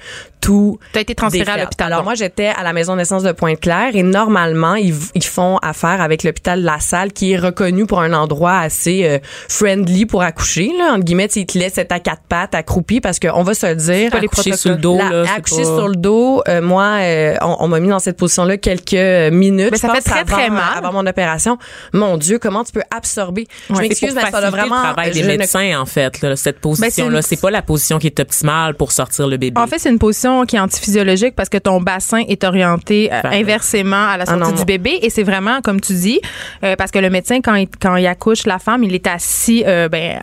tout T'as été transféré à l'hôpital. Alors donc. moi, j'étais à la maison de naissance de Pointe-Claire et normalement, ils, ils font affaire avec l'hôpital La Salle qui est reconnu pour un endroit assez euh, friendly pour accoucher. Là, entre guillemets, tu sais, ils te laissent être à quatre pattes, accroupi parce qu'on va se le dire. pas Accoucher sur le dos, La- là, c'est accoucher pas- sur le dos, euh, moi, euh, on, on m'a mis dans cette position-là quelques euh, minutes. Mais ça fait très, très avant- mal. Avant mon opération. Mon Dieu, comment tu peux absorber? Je m'excuse, c'est mais ça faciliter vraiment... le travail des ne- médecins en fait là, cette position là Ben, c'est- c'est pas la position qui est optimale pour sortir le bébé En fait, c'est une position qui est antiphysiologique parce que ton bassin est orienté euh, Vers- inversement à la Ah sortie non, du bébé et c'est vraiment comme tu dis euh, parce que le médecin quand il, quand il accouche la femme, il est assis euh, ben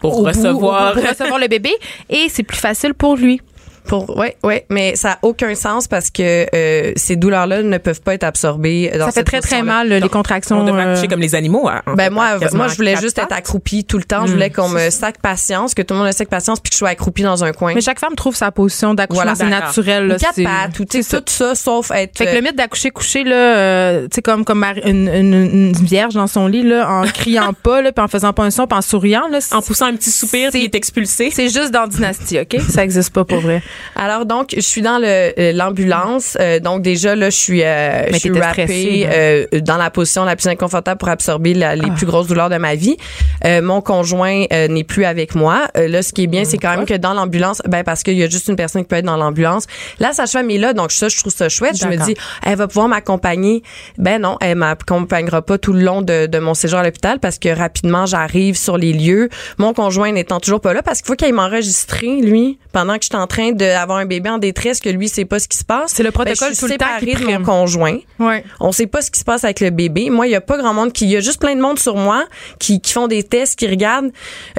Pour au bout, recevoir. au pour recevoir le bébé et c'est plus facile pour lui. Pour, ouais, ouais, mais ça a aucun sens parce que euh, ces douleurs-là ne peuvent pas être absorbées dans Ça fait cette très très mal les contractions. on devrait euh, accoucher comme les animaux hein, en Ben fait, moi, quasiment moi, je voulais juste être accroupie tout le temps. Je voulais qu'on me sac patience, que tout le monde me sac patience, puis que je sois accroupie dans un coin. Mais chaque femme trouve sa position d'accouchement, Voilà, c'est naturel. là, Quatre c'est- pattes, ou ça. tout ça, sauf être. Fait que le mythe d'accoucher couché là, euh, tu sais comme comme une, une, une vierge dans son lit là, en criant pas là, puis en faisant pas un son, puis en souriant là, en poussant un petit soupir puis il est expulsé c'est juste dans Dynastie, ok? Ça existe pas pour vrai. Alors donc, je suis dans le euh, l'ambulance. Euh, donc déjà là, je suis euh, je suis rappée stressée, euh, dans la position la plus inconfortable pour absorber la- Ah. les plus grosses douleurs de ma vie. Euh, mon conjoint euh, n'est plus avec moi. Euh, là, ce qui est bien, c'est quand même que dans l'ambulance, ben parce qu'il y a juste une personne qui peut être dans l'ambulance. Là, sage-femme est là, donc ça, je trouve ça chouette. Je me dis, elle va pouvoir m'accompagner. Ben non, elle m'accompagnera pas tout le long de, de mon séjour à l'hôpital parce que rapidement, j'arrive sur les lieux. Mon conjoint n'étant toujours pas là parce qu'il faut qu'il m'enregistre lui pendant que je suis en train d'avoir un bébé en détresse que lui sait pas ce qui se passe. C'est le Ben, protocole je suis tout le temps qui de mon conjoint. Ouais. On sait pas ce qui se passe avec le bébé. Moi, il y a pas grand monde qui, il y a juste plein de monde sur moi qui, qui font des tests, qui regardent.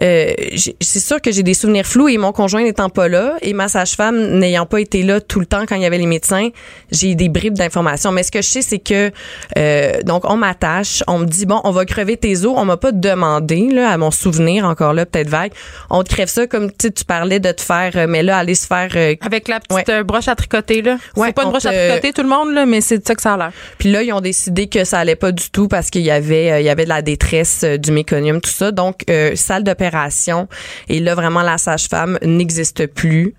Euh, c'est sûr que j'ai des souvenirs flous et mon conjoint n'étant pas là et ma sage-femme n'ayant pas été là tout le temps quand il y avait les médecins, j'ai des bribes d'informations. Mais ce que je sais, c'est que euh, donc on m'attache, on me dit bon, on va crever tes os. On m'a pas demandé là à mon souvenir encore là peut-être vague. On te crève ça comme tu parlais de te faire, euh, mais là aller se faire euh, Avec la petite Ouais. euh, broche à tricoter là. Ouais, c'est pas une broche à te- tricoter tout le monde là, mais c'est de ça que ça a l'air. Puis là, ils ont décidé que ça allait pas du tout parce qu'il y avait euh, il y avait de la détresse euh, du méconium tout ça. Donc euh, salle d'opération et là vraiment la sage-femme n'existe plus.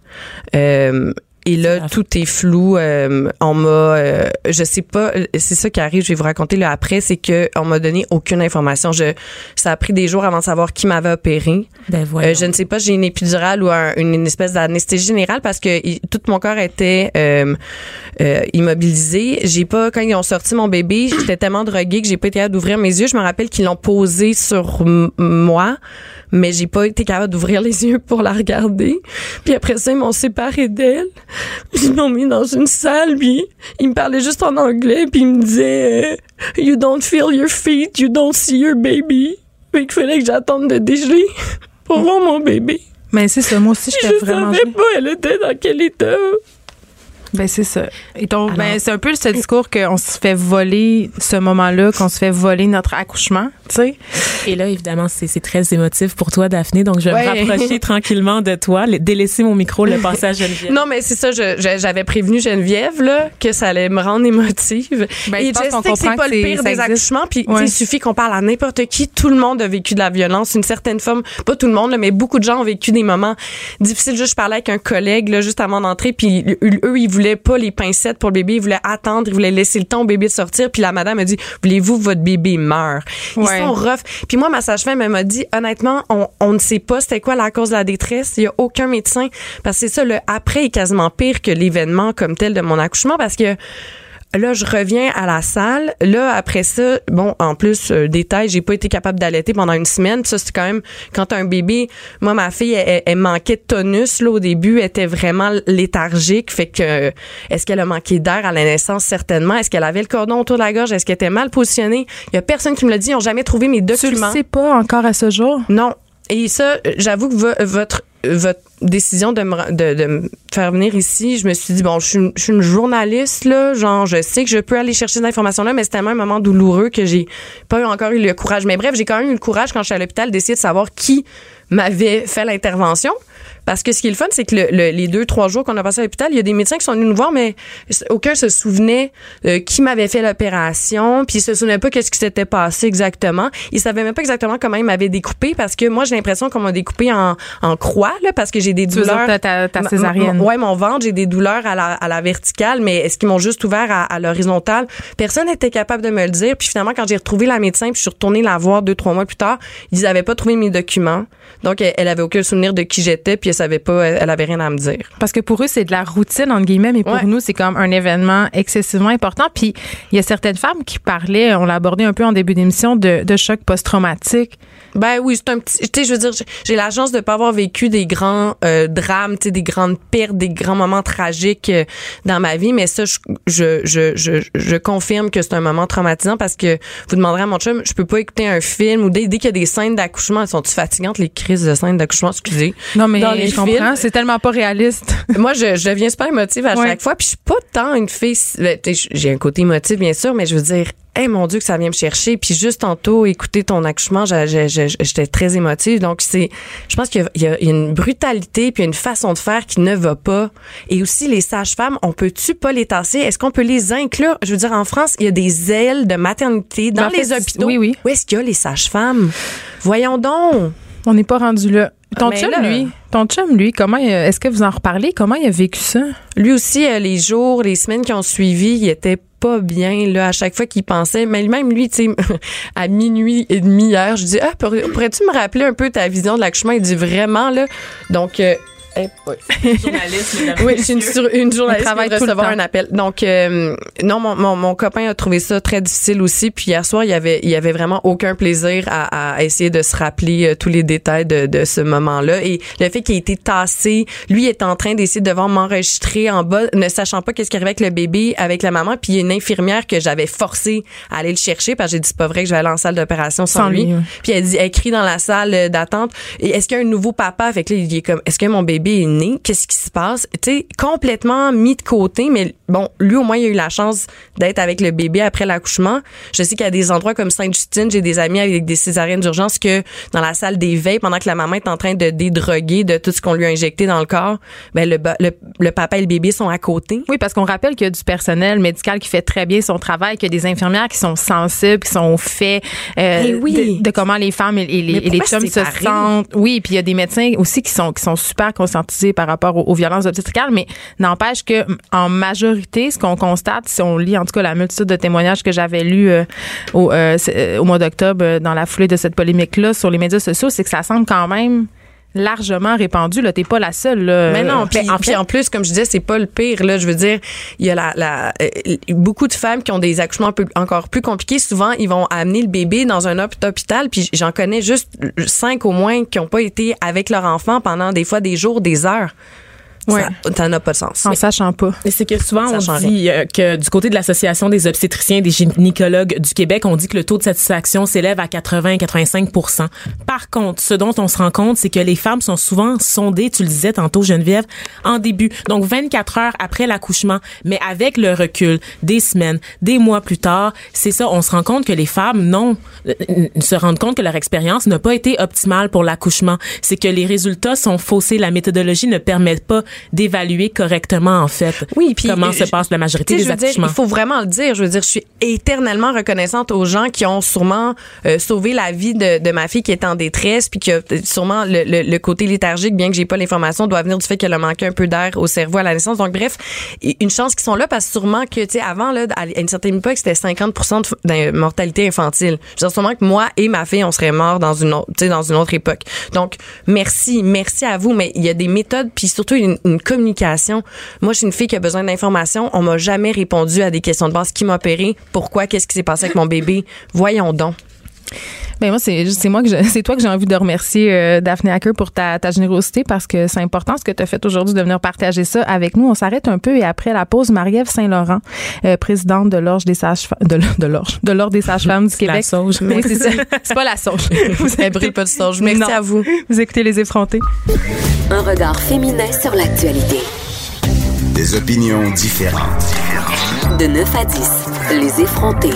Et là, tout est flou. Euh, on m'a, euh, je sais pas, euh, c'est ça qui arrive. Je vais vous raconter là après, c'est que on m'a donné aucune information. Je, ça a pris des jours avant de savoir qui m'avait opéré. ben Euh, voyons. je ne sais pas, j'ai une épidurale ou un- une, une espèce d'anesthésie générale parce que il- tout mon corps était immobilisé. J'ai pas quand ils ont sorti mon bébé, j'étais tellement droguée que j'ai pas été capable d'ouvrir mes yeux. Je me rappelle qu'ils l'ont posé sur moi, mais j'ai pas été capable d'ouvrir les yeux pour la regarder. Puis après ça, ils m'ont séparé d'elle. Ils m'ont mis dans une salle, puis ils me parlaient juste en anglais, puis ils me disaient euh, You don't feel your feet, you don't see your baby. Fait qu'il fallait que j'attende de dégeler pour voir mon bébé. Mais c'est ça, moi aussi Je j'étais vraiment savais pas elle était dans quel état. Ben c'est ça. Et donc, ben c'est un peu ce discours qu'on se fait voler ce moment-là, qu'on se fait voler notre accouchement, tu sais. Et là, évidemment, c'est c'est très émotif pour toi, Daphné. Donc, je vais Ouais. me rapprocher tranquillement de toi, délaisser mon micro, le passer à Geneviève. Non, mais c'est ça, j'avais prévenu Geneviève là, que ça allait me rendre émotive. Ben, Et je pense je qu'on sais que c'est comprend pas le pire des accouchements, puis Ouais. il suffit qu'on parle à n'importe qui. Tout le monde a vécu de la violence, une certaine forme. Pas tout le monde, là, mais beaucoup de gens ont vécu des moments difficiles. Juste, je parlais avec un collègue là, juste avant d'entrer, puis eux, eux, ils voulaient pas les pincettes pour le bébé, ils voulaient attendre, ils voulaient laisser le temps au bébé de sortir. Puis la madame a dit, voulez-vous que votre bébé meure? Ils Ouais. sont rough. Puis moi, ma sage-femme, elle m'a dit, honnêtement, on, on ne sait pas c'était quoi la cause de la détresse. Il y a aucun médecin. Parce que c'est ça, le après est quasiment pire que l'événement comme tel de mon accouchement parce que Là, je reviens à la salle. Là, après ça, bon, en plus, euh, détail, j'ai pas été capable d'allaiter pendant une semaine. Ça, c'est quand même, quand t'as un bébé, moi, ma fille, elle, elle- elle manquait de tonus, là, au début, elle était vraiment léthargique. Fait que, euh, est-ce qu'elle a manqué d'air à la naissance? Certainement. Est-ce qu'elle avait le cordon autour de la gorge? Est-ce qu'elle était mal positionnée? Il y a personne qui me l'a dit. Ils ont jamais trouvé mes Tu le documents. sais pas encore à ce jour? Non. Et ça, j'avoue que vo- votre votre décision de me, de, de me faire venir ici, je me suis dit bon, je suis, je suis une journaliste là, genre je sais que je peux aller chercher ces informations là, mais c'est tellement un moment douloureux que j'ai pas encore eu le courage. Mais bref, j'ai quand même eu le courage quand je suis à l'hôpital d'essayer de savoir qui m'avait fait l'intervention. Parce que ce qui est le fun, c'est que le- le- les deux, trois jours qu'on a passé à l'hôpital, il y a des médecins qui sont venus nous voir, mais aucun se souvenait euh, qui m'avait fait l'opération, puis ils se souvenaient pas qu'est-ce qui s'était passé exactement. Ils savaient même pas exactement comment ils m'avaient découpé, parce que moi, j'ai l'impression qu'on m'a découpé en, en croix, là, parce que j'ai des Tu douleurs. ta- ta- césarienne. ouais, mon ventre, j'ai des douleurs à la, à la verticale, mais est-ce qu'ils m'ont juste ouvert à, à l'horizontale? Personne n'était capable de me le dire. Puis finalement, quand j'ai retrouvé la médecin, puis je suis retournée la voir deux, trois mois plus tard, ils avaient pas trouvé mes documents. Donc, elle, elle avait aucun souvenir de qui j'étais, puis elle savait pas, elle, elle avait rien à me dire. Parce que pour eux, c'est de la routine, entre guillemets, mais pour Ouais. nous, c'est comme un événement excessivement important. Puis, il y a certaines femmes qui parlaient, on l'a abordé un peu en début d'émission, de, de choc post-traumatique. Ben oui, c'est un petit. Tu sais, je veux dire, j'ai- j'ai la chance de pas avoir vécu des grands euh, drames, tu sais, des grandes pertes, des grands moments tragiques euh, dans ma vie, mais ça, je, je, je, je, je confirme que c'est un moment traumatisant parce que vous demanderez à mon chum, je peux pas écouter un film ou dès, dès qu'il y a des scènes d'accouchement, elles sont-tu fatigantes les crises de scènes d'accouchement, excusez. Non, mais Dans les je comprends, films. c'est tellement pas réaliste. Moi, je, je deviens super émotive à Ouais. chaque fois. Puis je suis pas tant une fille. ben, J'ai un côté émotif, bien sûr, mais je veux dire, hey, mon Dieu, que ça vient me chercher. Puis juste tantôt, écouter ton accouchement, j'étais très émotive. Donc, c'est, je pense qu'il y a- y, une brutalité puis une façon de faire qui ne va pas. Et aussi, les sages-femmes, on peut-tu pas les tasser? Est-ce qu'on peut les inclure? Je veux dire, en France, il y a des ailes de maternité dans Ben, fait, les hôpitaux. oui, oui. Où est-ce qu'il y a les sages-femmes? Voyons donc. On n'est pas rendu là. Ton Mais chum, là- lui, ton chum, lui, comment, est-ce que vous en reparlez? Comment il a vécu ça? Lui aussi, euh, les jours, les semaines qui ont suivi, il était pas bien là à chaque fois qu'il pensait mais même lui tu sais à minuit et demi hier je dis ah pour- pourrais-tu me rappeler un peu ta vision de l'accouchement? Il dit vraiment là donc euh, eh, ouais. Journaliste, Oui, je suis une, sur- une journaliste qui recevoir un appel. Donc, euh, non, mon, mon, mon copain a trouvé ça très difficile aussi. Puis hier soir, il y avait, il y avait vraiment aucun plaisir à, à essayer de se rappeler euh, tous les détails de, de ce moment-là. Et le fait qu'il ait été tassé, lui est en train d'essayer de devoir m'enregistrer en bas, ne sachant pas qu'est-ce qui arrivait avec le bébé, avec la maman. Puis il y a une infirmière que j'avais forcé à aller le chercher parce que j'ai dit c'est pas vrai que je vais aller en salle d'opération sans, Sans lui. Puis elle dit, elle crie dans la salle d'attente. Est-ce qu'il y a un nouveau papa? Fait que là, il est comme, est-ce que mon bébé est né? Qu'est-ce qui se passe? Tu sais, complètement mis de côté, mais bon, lui, au moins, il a eu la chance d'être avec le bébé après l'accouchement. Je sais qu'il y a des endroits comme Sainte-Justine, j'ai des amis avec des césariennes d'urgence que dans la salle d'éveil, pendant que la maman est en train de dédroguer de tout ce qu'on lui a injecté dans le corps, ben, le, le, le papa et le bébé sont à côté. Oui, parce qu'on rappelle qu'il y a du personnel médical qui fait très bien son travail, qu'il y a des infirmières qui sont sensibles, qui sont au fait euh, Eh oui. de, de comment les femmes et, et les, et les chums se sentent. Oui, puis il y a des médecins aussi qui sont qui sont super par rapport aux, aux violences obstétricales, mais n'empêche que en majorité, ce qu'on constate, si on lit en tout cas la multitude de témoignages que j'avais lus euh, au, euh, euh, au mois d'octobre dans la foulée de cette polémique-là sur les médias sociaux, c'est que ça semble quand même largement répandu. Là, t'es pas la seule. Là. Mais non, puis en, plus, comme je disais, c'est pas le pire. Là, je veux dire, il y a la, la euh, beaucoup de femmes qui ont des accouchements peu- encore plus compliqués. Souvent, ils vont amener le bébé dans un hôp- hôpital. Puis j'en connais juste cinq au moins qui ont pas été avec leur enfant pendant des fois des jours, des heures. Ouais. Ça, n'a pas de sens. en sachant pas. Et c'est que souvent, on dit euh, que du côté de l'Association des obstétriciens et des gynécologues du Québec, on dit que le taux de satisfaction s'élève à 80 85% Par contre, ce dont on se rend compte, c'est que les femmes sont souvent sondées, tu le disais tantôt, Geneviève, en début. Donc, 24 heures après l'accouchement, mais avec le recul des semaines, des mois plus tard, c'est ça, on se rend compte que les femmes, non, se rendent compte que leur expérience n'a pas été optimale pour l'accouchement. C'est que les résultats sont faussés. La méthodologie ne permet pas d'évaluer correctement, en fait, Oui, puis comment se je- passe la majorité des je veux dire, accouchements. il faut vraiment le dire. Je veux dire, je suis éternellement reconnaissante aux gens qui ont sûrement euh, sauvé la vie de, de ma fille qui est en détresse, puis qui a euh, sûrement le, le- le côté léthargique, bien que j'ai pas l'information, doit venir du fait qu'elle a manqué un peu d'air au cerveau à la naissance. Donc bref, une chance qu'ils sont là parce que sûrement que tu sais avant là, à une certaine époque, c'était 50% de, mortalité infantile. Je veux dire sûrement que moi et ma fille, on serait morts dans une autre, dans une autre époque. Donc merci, merci à vous, mais il y a des méthodes, puis surtout une, une communication. Moi, je suis une fille qui a besoin d'informations. On m'a jamais répondu à des questions de base. Qui m'a opéré? Pourquoi? Qu'est-ce qui s'est passé avec mon bébé? Voyons donc. Ben moi, c'est c'est moi que c'est toi que j'ai envie de remercier, euh, Daphné Hacker, pour ta, ta générosité parce que c'est important ce que tu as fait aujourd'hui de venir partager ça avec nous. On s'arrète un peu et après la pause, Marie-Ève Saint-Laurent, euh, présidente de l'Orge des sages-femmes, de, de l'Orge, de l'Ordre des sages-femmes du La Québec. sauge. Oui, c'est ça. C'est pas la sauge. Vous brille pas de sauge. Merci Non. à vous. Vous écoutez Les Effrontés. Un regard féminin sur l'actualité. Des opinions différentes. De 9 à 10, les effrontés.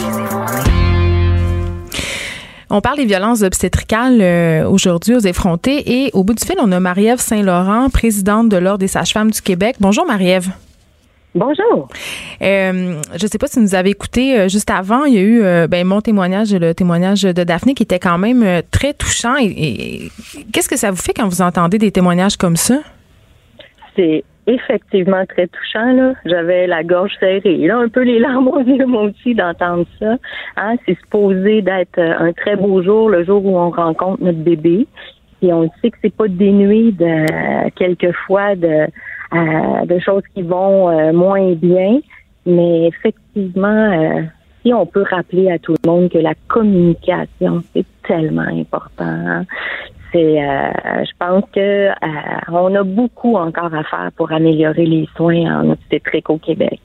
On parle des violences obstétricales euh, aujourd'hui aux effrontés et au bout du fil, on a Marie-Ève Saint-Laurent, présidente de l'Ordre des sages-femmes du Québec. Bonjour Marie-Ève. Bonjour. Euh, je ne sais pas si vous avez écouté euh, juste avant, il y a eu euh, ben, mon témoignage, le témoignage de Daphné qui était quand même très touchant. Et, et qu'est-ce que ça vous fait quand vous entendez des témoignages comme ça? C'est effectivement très touchant. Là. J'avais la gorge serrée. Là, un peu les larmes aux yeux, moi aussi, d'entendre ça. Hein, c'est supposé d'être euh, un très beau jour, le jour où on rencontre notre bébé. Et on sait que c'est pas dénué de quelquefois de, euh, de choses qui vont euh, moins bien. Mais effectivement, si on peut rappeler à tout le monde que la communication, c'est tellement important. hein. C'est, euh, je pense que euh, on a beaucoup encore à faire pour améliorer les soins en obstétrique au Québec.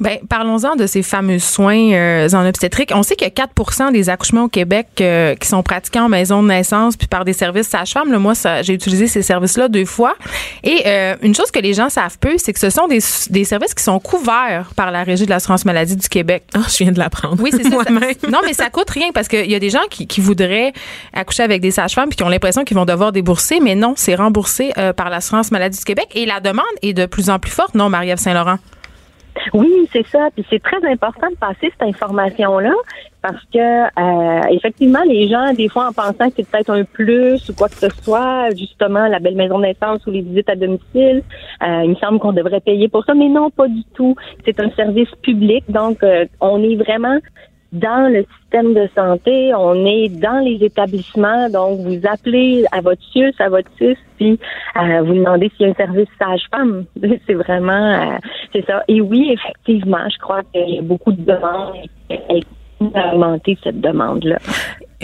Ben, parlons-en de ces fameux soins euh, en obstétrique. On sait qu'il y a 4 des accouchements au Québec euh, qui sont pratiqués en maison de naissance puis par des services sages-femmes. Moi, ça, j'ai utilisé ces services-là deux fois. Et euh, une chose que les gens savent peu, c'est que ce sont des, des services qui sont couverts par la Régie de l'assurance maladie du Québec. Ah, je viens de l'apprendre. Oui, c'est ça. ça-. Non, mais ça coûte rien parce qu'il y a des gens qui, qui voudraient accoucher avec des sages-femmes puis qui ont l'impression qu'ils vont devoir débourser, mais non, c'est remboursé euh, par l'assurance maladie du Québec et la demande est de plus en plus forte, non, Marie-Ève Saint-Laurent? Oui, c'est ça. Puis c'est très important de passer cette information-là parce que euh, effectivement, les gens, des fois, en pensant que c'est peut-être un plus ou quoi que ce soit, justement, la belle maison de naissance ou les visites à domicile, euh, il me semble qu'on devrait payer pour ça, mais non, pas du tout. C'est un service public, donc on est vraiment dans le système de santé, on est dans les établissements, donc vous appelez à votre CIUS, à votre CIS, puis euh, vous demandez s'il y a un service sage-femme. C'est vraiment, euh, c'est ça. Et oui, effectivement, je crois qu'il y a beaucoup de demandes elle continue à augmenter cette demande-là.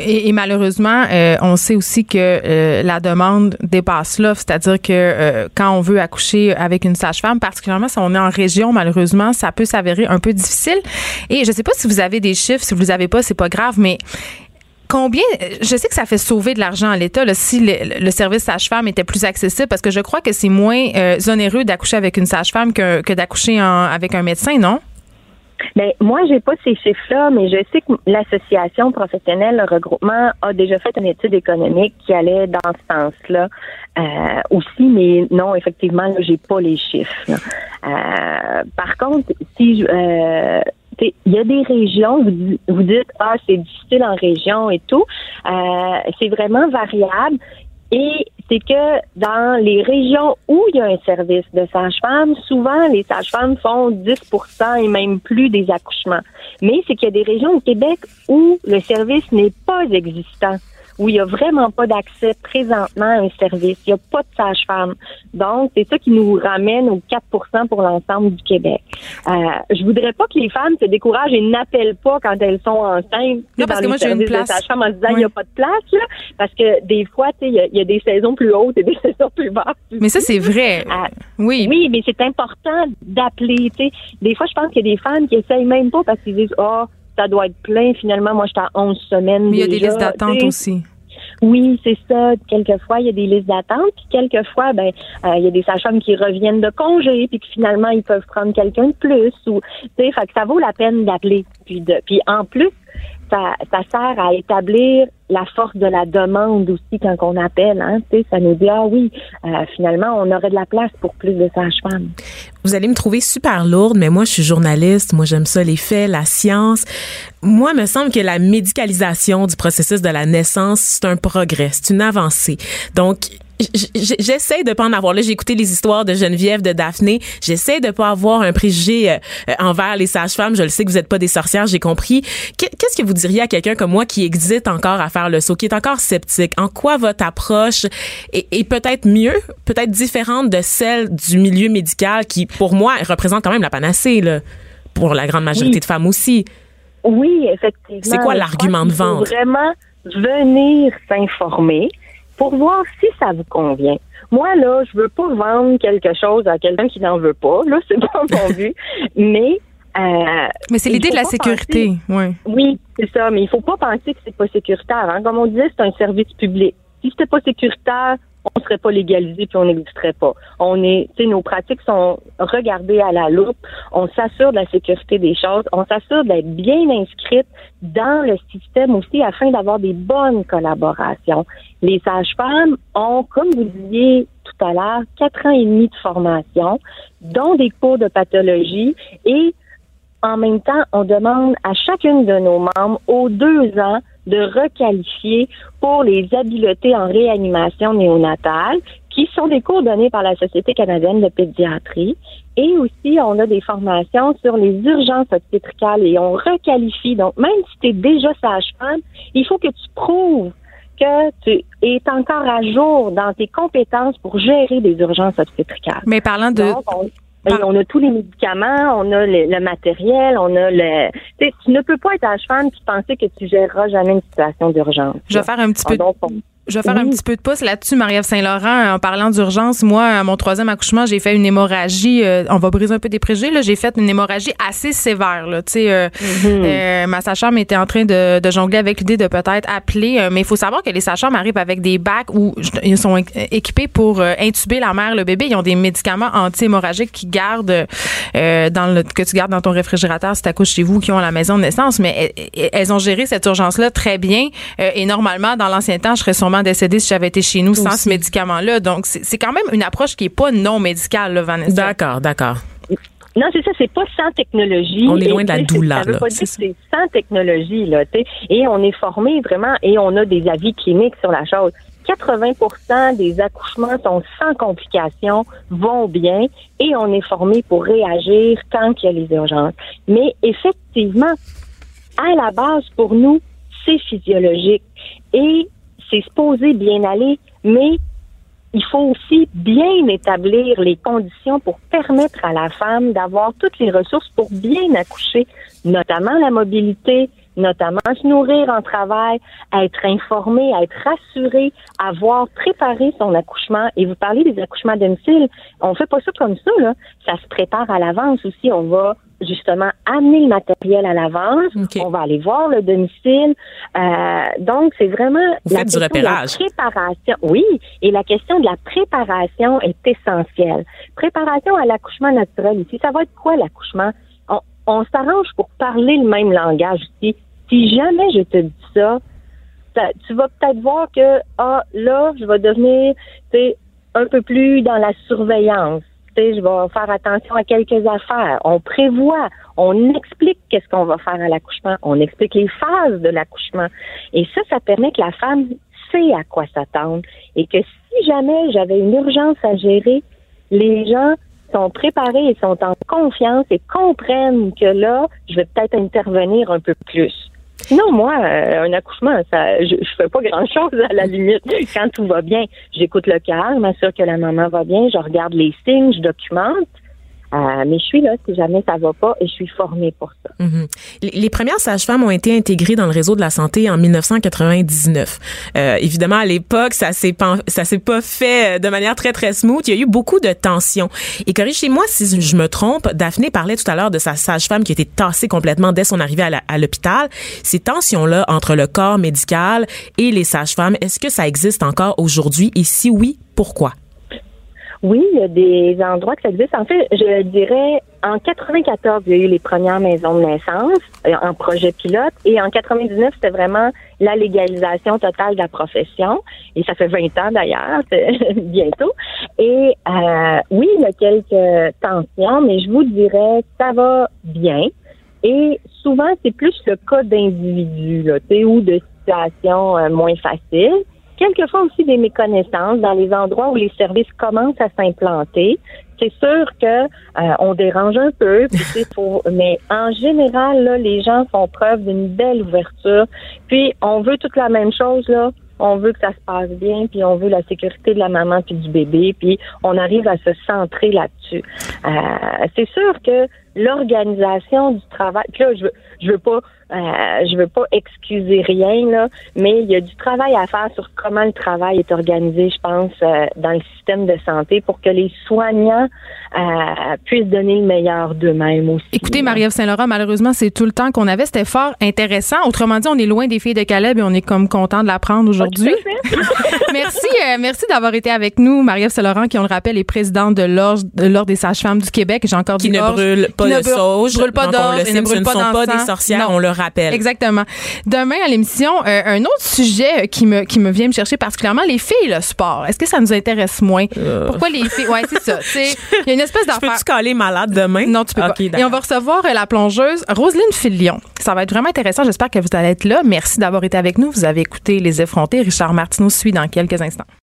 Et, malheureusement, euh, on sait aussi que euh, la demande dépasse l'offre, c'est-à-dire que euh, quand on veut accoucher avec une sage-femme, particulièrement si on est en région, malheureusement, ça peut s'avérer un peu difficile. Et je sais pas si vous avez des chiffres, si vous les avez pas, c'est pas grave, mais Combien, je sais que ça fait sauver de l'argent à l'État si le, service sage-femme était plus accessible parce que je crois que c'est moins onéreux d'accoucher avec une sage-femme que, d'accoucher avec un médecin, non? Mais moi, j'ai pas ces chiffres-là, mais je sais que l'association professionnelle, le regroupement, a déjà fait une étude économique qui allait dans ce sens-là euh, aussi, mais non, effectivement, là, j'ai pas les chiffres. Euh, par contre, si je, euh, il y a des régions, vous, vous dites ah c'est difficile en région et tout, euh, c'est vraiment variable. Et c'est que dans les régions où il y a un service de sage-femme, souvent les sages-femmes font 10% et même plus des accouchements. Mais c'est qu'il y a des régions au Québec où le service n'est pas existant, où il n'y a vraiment pas d'accès présentement à un service. Il n'y a pas de sage-femme. Donc, c'est ça qui nous ramène aux 4% pour l'ensemble du Québec. Euh, je voudrais pas que les femmes se découragent et n'appellent pas quand elles sont enceintes Non, parce dans que moi, j'ai une place. sage-femme en se disant il Oui. n'y a pas de place, là, parce que des fois, tu sais, il y a- il y, a des saisons plus hautes et des saisons plus basses. Mais ça, c'est vrai. Ah, Oui. oui, mais c'est important d'appeler. tu sais. Des fois, je pense qu'il y a des femmes qui essayent même pas parce qu'ils disent Ah, ça doit être plein. Finalement, moi, j'étais à 11 semaines. Mais il y a des listes d'attente aussi. Oui, c'est ça. Quelquefois, il y a des listes d'attente. Puis quelquefois, ben, euh, il y a des sages-femmes qui reviennent de congé, puis que finalement, ils peuvent prendre quelqu'un de plus. Ou, tu sais, fait que ça vaut la peine d'appeler. Puis, de, puis en plus, ça, sert à établir la force de la demande aussi quand on appelle. Hein, ça nous dit ah oui, euh, finalement, on aurait de la place pour plus de sages-femmes. Vous allez me trouver super lourde, mais moi, je suis journaliste. Moi, j'aime ça, les faits, la science. Moi, il me semble que la médicalisation du processus de la naissance, c'est un progrès, c'est une avancée. Donc, j'essaie de pas en avoir. Là, j'ai écouté les histoires de Geneviève, de Daphné. J'essaie de pas avoir un préjugé euh, euh, envers les sages-femmes. Je le sais que vous êtes pas des sorcières, j'ai compris. Qu'est- Qu'est-ce que vous diriez à quelqu'un comme moi qui hésite encore à faire le saut, qui est encore sceptique? En quoi votre approche est, est peut-être mieux, peut-être différente de celle du milieu médical qui, pour moi, représente quand même la panacée, là, pour la grande majorité Oui. de femmes aussi? Oui, effectivement. C'est quoi l'argument de vente? Vraiment venir s'informer pour voir si ça vous convient. Moi, là, je veux pas vendre quelque chose à quelqu'un qui n'en veut pas. Là, c'est pas mon but. Mais euh, mais c'est l'idée de la sécurité, oui. oui, c'est ça, mais il faut pas penser que c'est pas sécuritaire. Hein. Comme on disait, c'est un service public. Si c'était pas sécuritaire, on serait pas légalisé puis on n'existerait pas. On est, nos pratiques sont regardées à la loupe. On s'assure de la sécurité des choses. On s'assure d'être bien inscrite dans le système aussi afin d'avoir des bonnes collaborations. Les sages-femmes ont, comme vous disiez tout à l'heure, quatre ans et demi de formation, dont des cours de pathologie et en même temps, on demande à chacune de nos membres, aux deux ans, de requalifier pour les habiletés en réanimation néonatale, qui sont des cours donnés par la Société canadienne de pédiatrie. Et aussi, on a des formations sur les urgences obstétricales et on requalifie. Donc, même si tu es déjà sage-femme, il faut que tu prouves que tu es encore à jour dans tes compétences pour gérer des urgences obstétricales. Mais parlant de. Donc, on, et on a tous les médicaments, on a le, le matériel, on a le. Tu ne peux pas être sage-femme et penser que tu géreras jamais une situation d'urgence. Je vais faire un petit peu. Donc, on- Je vais faire un petit peu de pouce là-dessus, Marie-Ève Saint-Laurent. En parlant d'urgence, moi, à mon troisième accouchement, j'ai fait une hémorragie. euh, on va briser un peu des préjugés. Là, j'ai fait une hémorragie assez sévère. Là, tu sais, euh, euh, ma sage-femme était en train de, de jongler avec l'idée de peut-être appeler. euh, mais il faut savoir que les sages-femmes arrivent avec des bacs où ils sont équipés pour euh, intuber la mère, le bébé. Ils ont des médicaments anti-hémorragiques qui gardent euh, dans le que tu gardes dans ton réfrigérateur si tu accouches chez vous, qui ont à la maison de naissance. Mais elles, elles ont géré cette urgence-là très bien. Euh, et normalement, dans l'ancien temps, je serais sûrement décédée si j'avais été chez nous sans ce médicament-là. Donc, c'est quand même une approche qui est pas non médicale, là, Vanessa. D'accord, d'accord. Non, c'est ça, c'est pas sans technologie. On est loin Et, de la douleur, Ça veut là, pas c'est dire que c'est sans technologie, là, tu sais. Et on est formé vraiment, et on a des avis cliniques sur la chose. 80 des accouchements sont sans complications, vont bien, et on est formé pour réagir quand il y a les urgences. Mais effectivement, à la base, pour nous, c'est physiologique. Et c'est supposé bien aller, mais il faut aussi bien établir les conditions pour permettre à la femme d'avoir toutes les ressources pour bien accoucher, notamment la mobilité, notamment se nourrir en travail, être informée, être rassurée, avoir préparé son accouchement. Et vous parlez des accouchements à domicile, on fait pas ça comme ça, là. Ça se prépare à l'avance aussi. On va justement amener le matériel à l'avance. OK. On va aller voir le domicile. Euh, donc, c'est vraiment Vous la faites du de la préparation. Oui, et la question de la préparation est essentielle. Préparation à l'accouchement naturel ici. Ça va être quoi l'accouchement? On, on s'arrange pour parler le même langage ici. Si jamais je te dis ça, tu vas peut-être voir que ah là, je vais devenir un peu plus dans la surveillance. Je vais faire attention à quelques affaires. On prévoit, on explique qu'est-ce qu'on va faire à l'accouchement, on explique les phases de l'accouchement. Et ça, ça permet que la femme sait à quoi s'attendre et que si jamais j'avais une urgence à gérer, les gens sont préparés et sont en confiance et comprennent que là, je vais peut-être intervenir un peu plus. Sinon, moi, euh, un accouchement, ça, je, je fais pas grand-chose à la limite. Quand tout va bien, j'écoute le cœur, m'assure que la maman va bien, je regarde les signes, je documente. Euh, mais je suis là si jamais ça va pas et je suis formée pour ça. Mhm. Les premières sages-femmes ont été intégrées dans le réseau de la santé en 1999. Euh, évidemment, à l'époque, ça s'est ça s'est pas fait euh, de manière très très smooth. Il y a eu beaucoup de tensions. Et corrigez-moi si je me trompe. Daphné parlait tout à l'heure de sa sage-femme qui était tassée complètement dès son arrivée à l'hôpital. Ces tensions-là entre le corps médical et les sages-femmes, est-ce que ça existe encore aujourd'hui? Et si oui, pourquoi? Oui, il y a des endroits que ça existe. En fait, je dirais, en 94, il y a eu les premières maisons de naissance euh, en projet pilote. Et en 99, c'était vraiment la légalisation totale de la profession. Et ça fait 20 ans d'ailleurs, bientôt. Et euh, oui, il y a quelques tensions, mais je vous dirais, ça va bien. Et souvent, c'est plus le cas d'individus, ou de situations euh, moins faciles. Quelquefois aussi des méconnaissances dans les endroits où les services commencent à s'implanter. C'est sûr que euh, on dérange un peu, puis c'est faut, mais en général, là, les gens font preuve d'une belle ouverture. Puis on veut toute la même chose là. On veut que ça se passe bien, puis on veut la sécurité de la maman puis du bébé, puis on arrive à se centrer là-dessus. Là-dessus. Euh, c'est sûr que l'organisation du travail, puis là, je veux, je veux pas euh, je veux pas excuser rien là, mais il y a du travail à faire sur comment le travail est organisé, je pense, euh, dans le système de santé pour que les soignants euh, puissent donner le meilleur d'eux-mêmes aussi. Écoutez, Marie-Ève Saint-Laurent, malheureusement, c'est tout le temps qu'on avait. C'était fort intéressant. Autrement dit, on est loin des filles de Caleb et on est comme content de l'apprendre aujourd'hui. merci, merci d'avoir été avec nous, Marie-Ève Saint-Laurent, qui, on le rappelle, est présidente de l'Ordre l'Ordre des sages-femmes du Québec. J'ai encore qui dit ne brûle pas qui de ne brûle- sauge. brûle pas d'orge et ne brûle ne pas sont pas des sorcières, Non. on le rappelle. Exactement. Demain à l'émission, euh, un autre sujet qui me qui me vient me chercher particulièrement les filles le sport. Est-ce que ça nous intéresse moins? Pourquoi les filles? Ouais, c'est ça. Il y a une espèce d'affaire. peux-tu caler malade demain? Non, tu peux pas. Et on va recevoir euh, la plongeuse Roselyne Filion. Ça va être vraiment intéressant. J'espère que vous allez être là. Merci d'avoir été avec nous. Vous avez écouté Les Effrontés. Richard Martineau suit dans quelques instants.